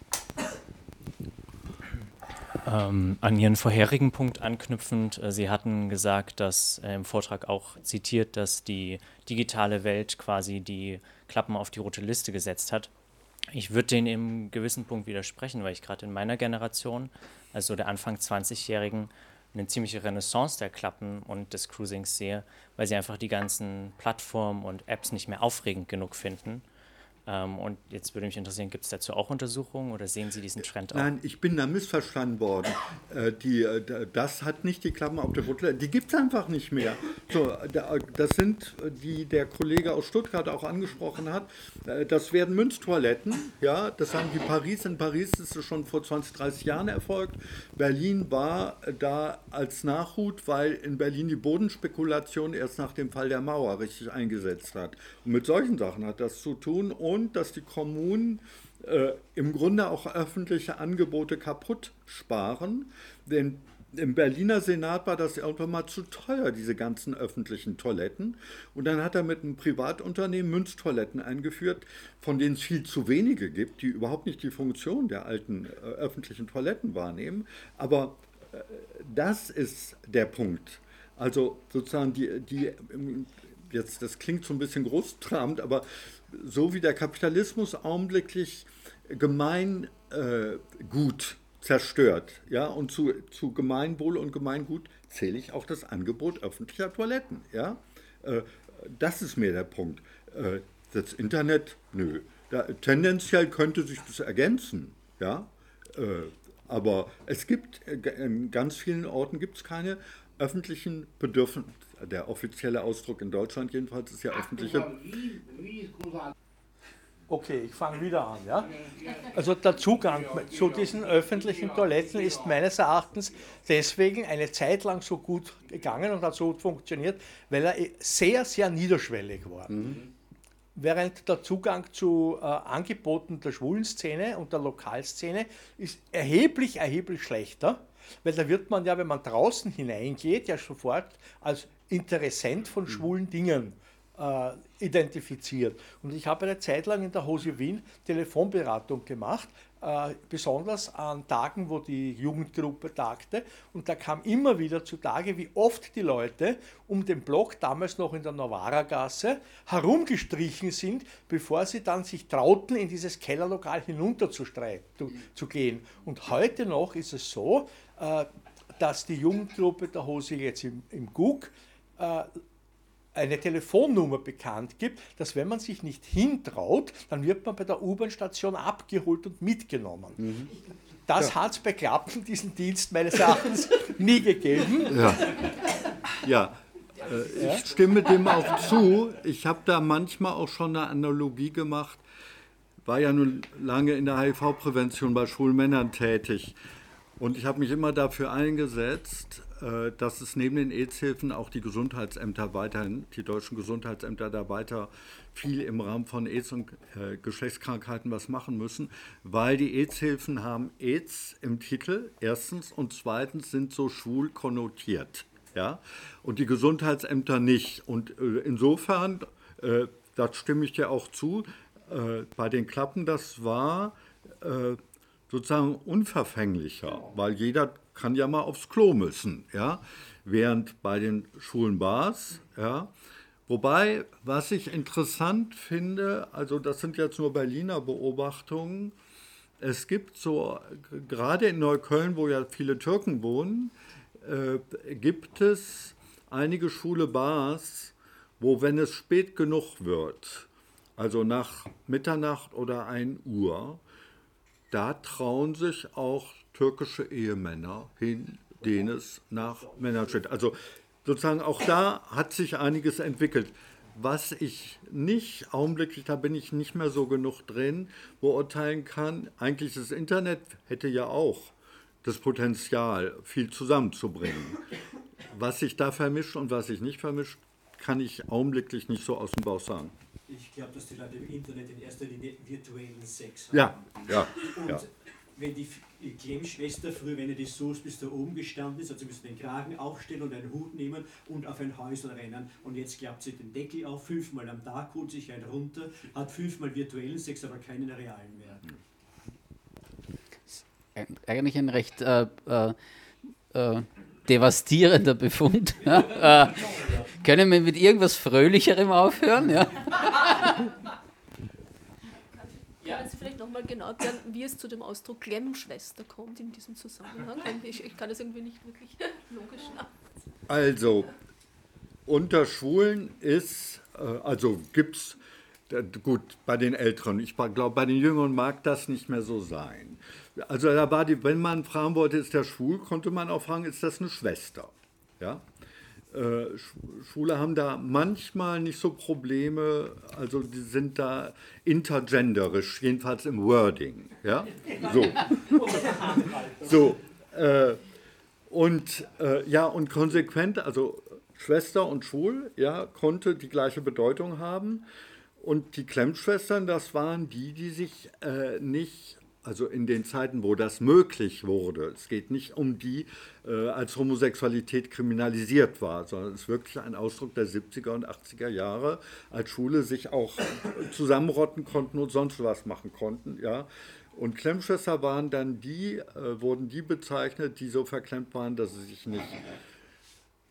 Ähm, an Ihren vorherigen Punkt anknüpfend, äh, Sie hatten gesagt, dass äh, im Vortrag auch zitiert, dass die digitale Welt quasi die Klappen auf die rote Liste gesetzt hat. Ich würde denen im gewissen Punkt widersprechen, weil ich gerade in meiner Generation also der Anfang 20-Jährigen, eine ziemliche Renaissance der Klappen und des Cruisings sehe, weil sie einfach die ganzen Plattformen und Apps nicht mehr aufregend genug finden und jetzt würde mich interessieren, gibt es dazu auch Untersuchungen oder sehen Sie diesen Trend auch? Nein, ich bin da missverstanden worden. <laughs> Äh, die, äh, das hat nicht die Klappen auf der Butler, die gibt es einfach nicht mehr. So, das sind, die der Kollege aus Stuttgart auch angesprochen hat, äh, das werden Münztoiletten, ja, das haben die Paris, in Paris ist es schon vor 20, 30 Jahren erfolgt. Berlin war da als Nachhut, weil in Berlin die Bodenspekulation erst nach dem Fall der Mauer richtig eingesetzt hat. Und mit solchen Sachen hat das zu tun und dass die Kommunen äh, im Grunde auch öffentliche Angebote kaputt sparen. Denn im Berliner Senat war das irgendwann mal zu teuer, diese ganzen öffentlichen Toiletten. Und dann hat er mit einem Privatunternehmen Münztoiletten eingeführt, von denen es viel zu wenige gibt, die überhaupt nicht die Funktion der alten äh, öffentlichen Toiletten wahrnehmen. Aber äh, das ist der Punkt. Also sozusagen die, die jetzt, das klingt so ein bisschen großtrabend, aber so wie der Kapitalismus augenblicklich Gemeingut äh, zerstört, ja, und zu, zu Gemeinwohl und Gemeingut zähle ich auch das Angebot öffentlicher Toiletten, ja. Äh, das ist mir der Punkt. Äh, das Internet, nö. Da, tendenziell könnte sich das ergänzen, ja. Aber es gibt, in ganz vielen Orten gibt es keine öffentlichen Bedürfnisse der offizielle Ausdruck in Deutschland jedenfalls ist ja öffentliche. Okay, ich fange wieder an. Ja? Also der Zugang zu diesen öffentlichen Toiletten ist meines Erachtens deswegen eine Zeit lang so gut gegangen und hat so gut funktioniert, weil er sehr, sehr niederschwellig war. Mhm. Während der Zugang zu äh, Angeboten der schwulen Szene und der Lokalszene ist erheblich, erheblich schlechter, weil da wird man ja, wenn man draußen hineingeht, ja sofort als Interessent von mhm. schwulen Dingen äh, identifiziert. Und ich habe eine Zeit lang in der Hose Wien Telefonberatung gemacht, äh, besonders an Tagen, wo die Jugendgruppe tagte. Und da kam immer wieder zutage, wie oft die Leute um den Block, damals noch in der Novara-Gasse, herumgestrichen sind, bevor sie dann sich trauten, in dieses Kellerlokal hinunter zu, zu gehen. Und heute noch ist es so, äh, dass die Jugendgruppe der Hose jetzt im, im GUG eine Telefonnummer bekannt gibt, dass wenn man sich nicht hintraut, dann wird man bei der U-Bahn-Station abgeholt und mitgenommen. Mhm. Das ja. hat es bei Klappen, diesen Dienst meines Erachtens, <laughs> nie gegeben. Ja, ja. Äh, ich stimme dem auch zu. Ich habe da manchmal auch schon eine Analogie gemacht. War ja nun lange in der HIV-Prävention bei Schulmännern tätig. Und ich habe mich immer dafür eingesetzt, äh, dass es neben den AIDS-Hilfen auch die Gesundheitsämter weiterhin, die deutschen Gesundheitsämter da weiter viel im Rahmen von AIDS und äh, Geschlechtskrankheiten was machen müssen, weil die AIDS-Hilfen haben AIDS im Titel, erstens, und zweitens sind so schwul konnotiert. Ja? Und die Gesundheitsämter nicht. Und äh, insofern, äh, da stimme ich dir auch zu, äh, bei den Klappen, das war äh, sozusagen unverfänglicher, weil jeder kann ja mal aufs Klo müssen, ja, während bei den schwulen Bars, ja, wobei, was ich interessant finde, also das sind jetzt nur Berliner Beobachtungen, es gibt so, gerade in Neukölln, wo ja viele Türken wohnen, äh, gibt es einige schwule Bars, wo, wenn es spät genug wird, also nach Mitternacht oder 1 Uhr, da trauen sich auch türkische Ehemänner hin, denen es nach Männern steht. Also sozusagen auch da hat sich einiges entwickelt. Was ich nicht augenblicklich, da bin ich nicht mehr so genug drin, beurteilen kann, eigentlich das Internet hätte ja auch das Potenzial, viel zusammenzubringen. Was sich da vermischt und was sich nicht vermischt, kann ich augenblicklich nicht so aus dem Bauch sagen. Ich glaube, dass die Leute im Internet in erster Linie virtuellen Sex haben. Ja, ja. Und ja. Wenn die Klemmschwester früher, wenn er die Soße bis da oben gestanden ist, also müssen den Kragen aufstellen und einen Hut nehmen und auf ein Häusl rennen. Und jetzt klappt sie den Deckel auf, fünfmal am Tag, holt sich einen runter, hat fünfmal virtuellen Sex, aber keinen realen mehr. Eigentlich ein recht äh, äh, äh, devastierender Befund. <laughs> Ja? Äh, können wir mit irgendwas Fröhlicherem aufhören? Ja? Nochmal genau erklären, wie es zu dem Ausdruck Klemmschwester kommt in diesem Zusammenhang? Ich, ich kann das irgendwie nicht wirklich <laughs> logisch nachvollziehen. Also, unter Schwulen ist, äh, also gibt es, gut, bei den Älteren, ich glaube, bei den Jüngeren mag das nicht mehr so sein. Also da war die, wenn man fragen wollte, ist der schwul, konnte man auch fragen, ist das eine Schwester? Ja? Äh, Schwule haben da manchmal nicht so Probleme, also die sind da intergenderisch, jedenfalls im Wording. Ja? So. <laughs> so äh, und äh, ja, und konsequent, also Schwester und Schwul, ja, konnte die gleiche Bedeutung haben. Und die Klemmschwestern, das waren die, die sich äh, nicht also in den Zeiten, wo das möglich wurde. Es geht nicht um die, äh, als Homosexualität kriminalisiert war, sondern es ist wirklich ein Ausdruck der 70er und 80er Jahre, als Schule sich auch zusammenrotten konnten und sonst was machen konnten. Ja. Und Klemmschwester waren dann die, äh, wurden die bezeichnet, die so verklemmt waren, dass sie sich nicht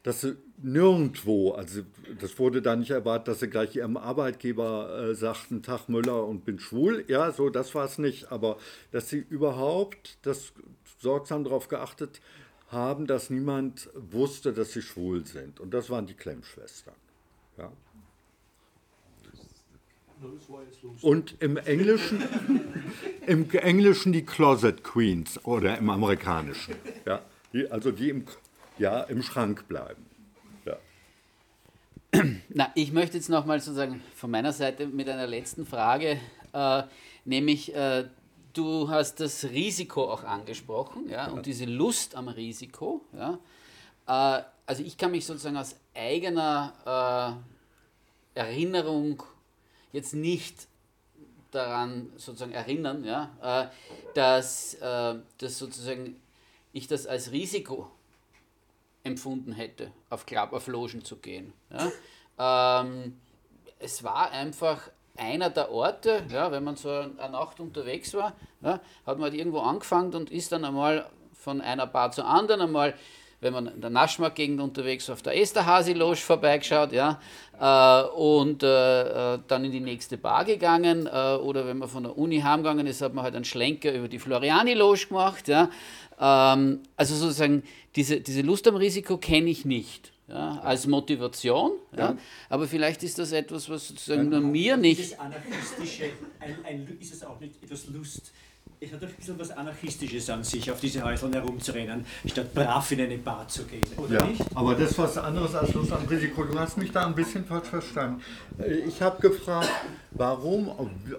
dass sie nirgendwo, also das wurde da nicht erwartet, dass sie gleich ihrem Arbeitgeber äh, sagten, Tag Müller und bin schwul. Ja, so, das war es nicht. Aber dass sie überhaupt das sorgsam darauf geachtet haben, dass niemand wusste, dass sie schwul sind. Und das waren die Klemmschwestern. Ja. Und im Englischen, <laughs> im Englischen die Closet Queens oder im Amerikanischen. Ja, die, also die im ja, im Schrank bleiben. Ja. <clears throat> Na, ich möchte jetzt nochmal sozusagen von meiner Seite mit einer letzten Frage, äh, nämlich äh, du hast das Risiko auch angesprochen ja, und diese Lust am Risiko. Ja. Äh, also ich kann mich sozusagen aus eigener äh, Erinnerung jetzt nicht daran sozusagen erinnern, ja, äh, dass, äh, dass sozusagen ich das als Risiko empfunden hätte, auf, Club, auf Logen zu gehen. Ja? Ähm, es war einfach einer der Orte, ja, wenn man so eine Nacht unterwegs war, ja, hat man halt irgendwo angefangen und ist dann einmal von einer Bar zur anderen, einmal wenn man in der Naschmark-Gegend unterwegs auf der Esterhazy-Loge vorbeigeschaut, ja, äh, und äh, äh, dann in die nächste Bar gegangen, äh, oder wenn man von der Uni heimgegangen ist, hat man halt einen Schlenker über die Floriani-Loge gemacht, ja. Ähm, also sozusagen, diese, diese Lust am Risiko kenne ich nicht. Ja, als Motivation, ja. ja. aber vielleicht ist das etwas, was sozusagen nur mir nicht. Ist, anarchistische, ein, ein, ist es auch nicht etwas Lust, es hat ein bisschen was Anarchistisches an sich, auf diese Häuseln herumzurennen, statt brav in eine Bar zu gehen, oder ja, nicht? Aber das ist was anderes als Lust am Risiko. Du hast mich da ein bisschen falsch verstanden. Äh, ich habe gefragt, warum,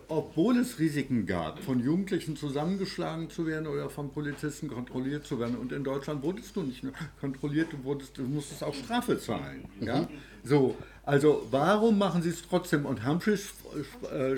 obwohl es Risiken gab, von Jugendlichen zusammengeschlagen zu werden oder von Polizisten kontrolliert zu werden, und in Deutschland wurdest du nicht nur kontrolliert, du, wurdest, du musstest auch Strafe zahlen. Ja? So, also warum machen sie es trotzdem? Und Humphreys äh,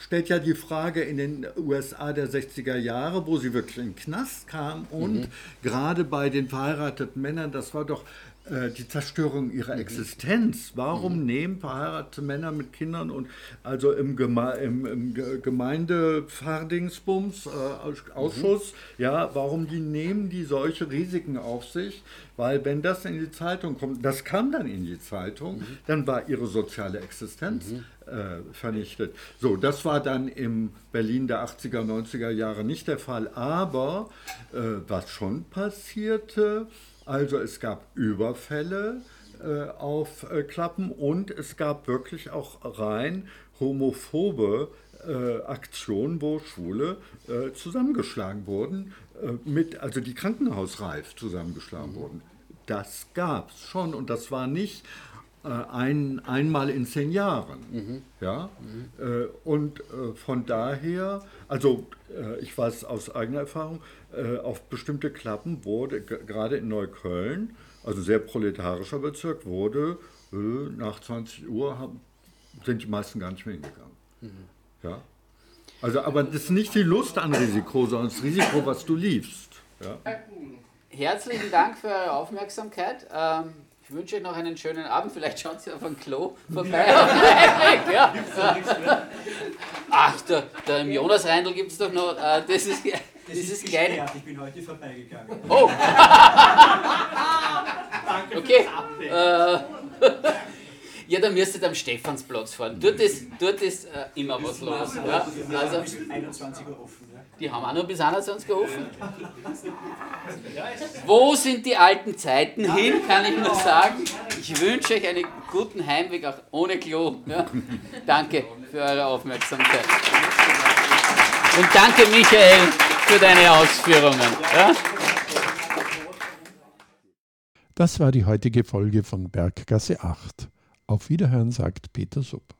stellt ja die Frage in den USA der 60er Jahre, wo sie wirklich in den Knast kam und mhm. gerade bei den verheirateten Männern, das war doch äh, die Zerstörung ihrer mhm. Existenz. Warum mhm. nehmen verheiratete Männer mit Kindern und also im, Geme im, im Gemeindefahrdingsbums, äh, Ausschuss, mhm. ja, warum die nehmen die solche Risiken auf sich? Weil wenn das in die Zeitung kommt, das kam dann in die Zeitung, mhm. dann war ihre soziale Existenz mhm. äh, vernichtet. So, das war dann im Berlin der 80er, 90er Jahre nicht der Fall. Aber äh, was schon passierte, also es gab Überfälle äh, auf äh, Klappen und es gab wirklich auch rein homophobe äh, Aktionen, wo Schwule äh, zusammengeschlagen wurden, äh, mit, also die krankenhausreif zusammengeschlagen mhm. wurden. Das gab es schon und das war nicht ein, einmal in zehn Jahren. Mhm. Ja? Mhm. und von daher, also ich weiß aus eigener Erfahrung, äh, auf bestimmte Klappen wurde, gerade in Neukölln, also sehr proletarischer Bezirk, wurde äh, nach 20 Uhr haben, sind die meisten gar nicht mehr hingegangen. Mhm. Ja? Also, aber das ist nicht die Lust an Risiko, sondern das Risiko, was du liebst. Ja? Herzlichen Dank für eure Aufmerksamkeit. Ähm, ich wünsche euch noch einen schönen Abend. Vielleicht schaut Sie auf ein Klo vorbei. ja. <laughs> Ach, da, da im Jonas Reindl gibt es doch noch. Äh, das ist, das ist kleine. Ich bin heute vorbeigegangen. Oh! <laughs> Danke okay. Äh, <laughs> ja, dann müsst ihr am Stephansplatz fahren. Dort ist, dort ist äh, immer was los. Ja? Also, bis 21 Uhr offen. Die haben auch noch bis 21 Uhr offen. Wo sind die alten Zeiten hin, kann ich nur sagen. Ich wünsche euch einen guten Heimweg, auch ohne Klo. Ja? Danke für eure Aufmerksamkeit. Und danke, Michael, für deine Ausführungen. Ja? Das war die heutige Folge von Berggasse 8. Auf Wiederhören sagt Peter Sub.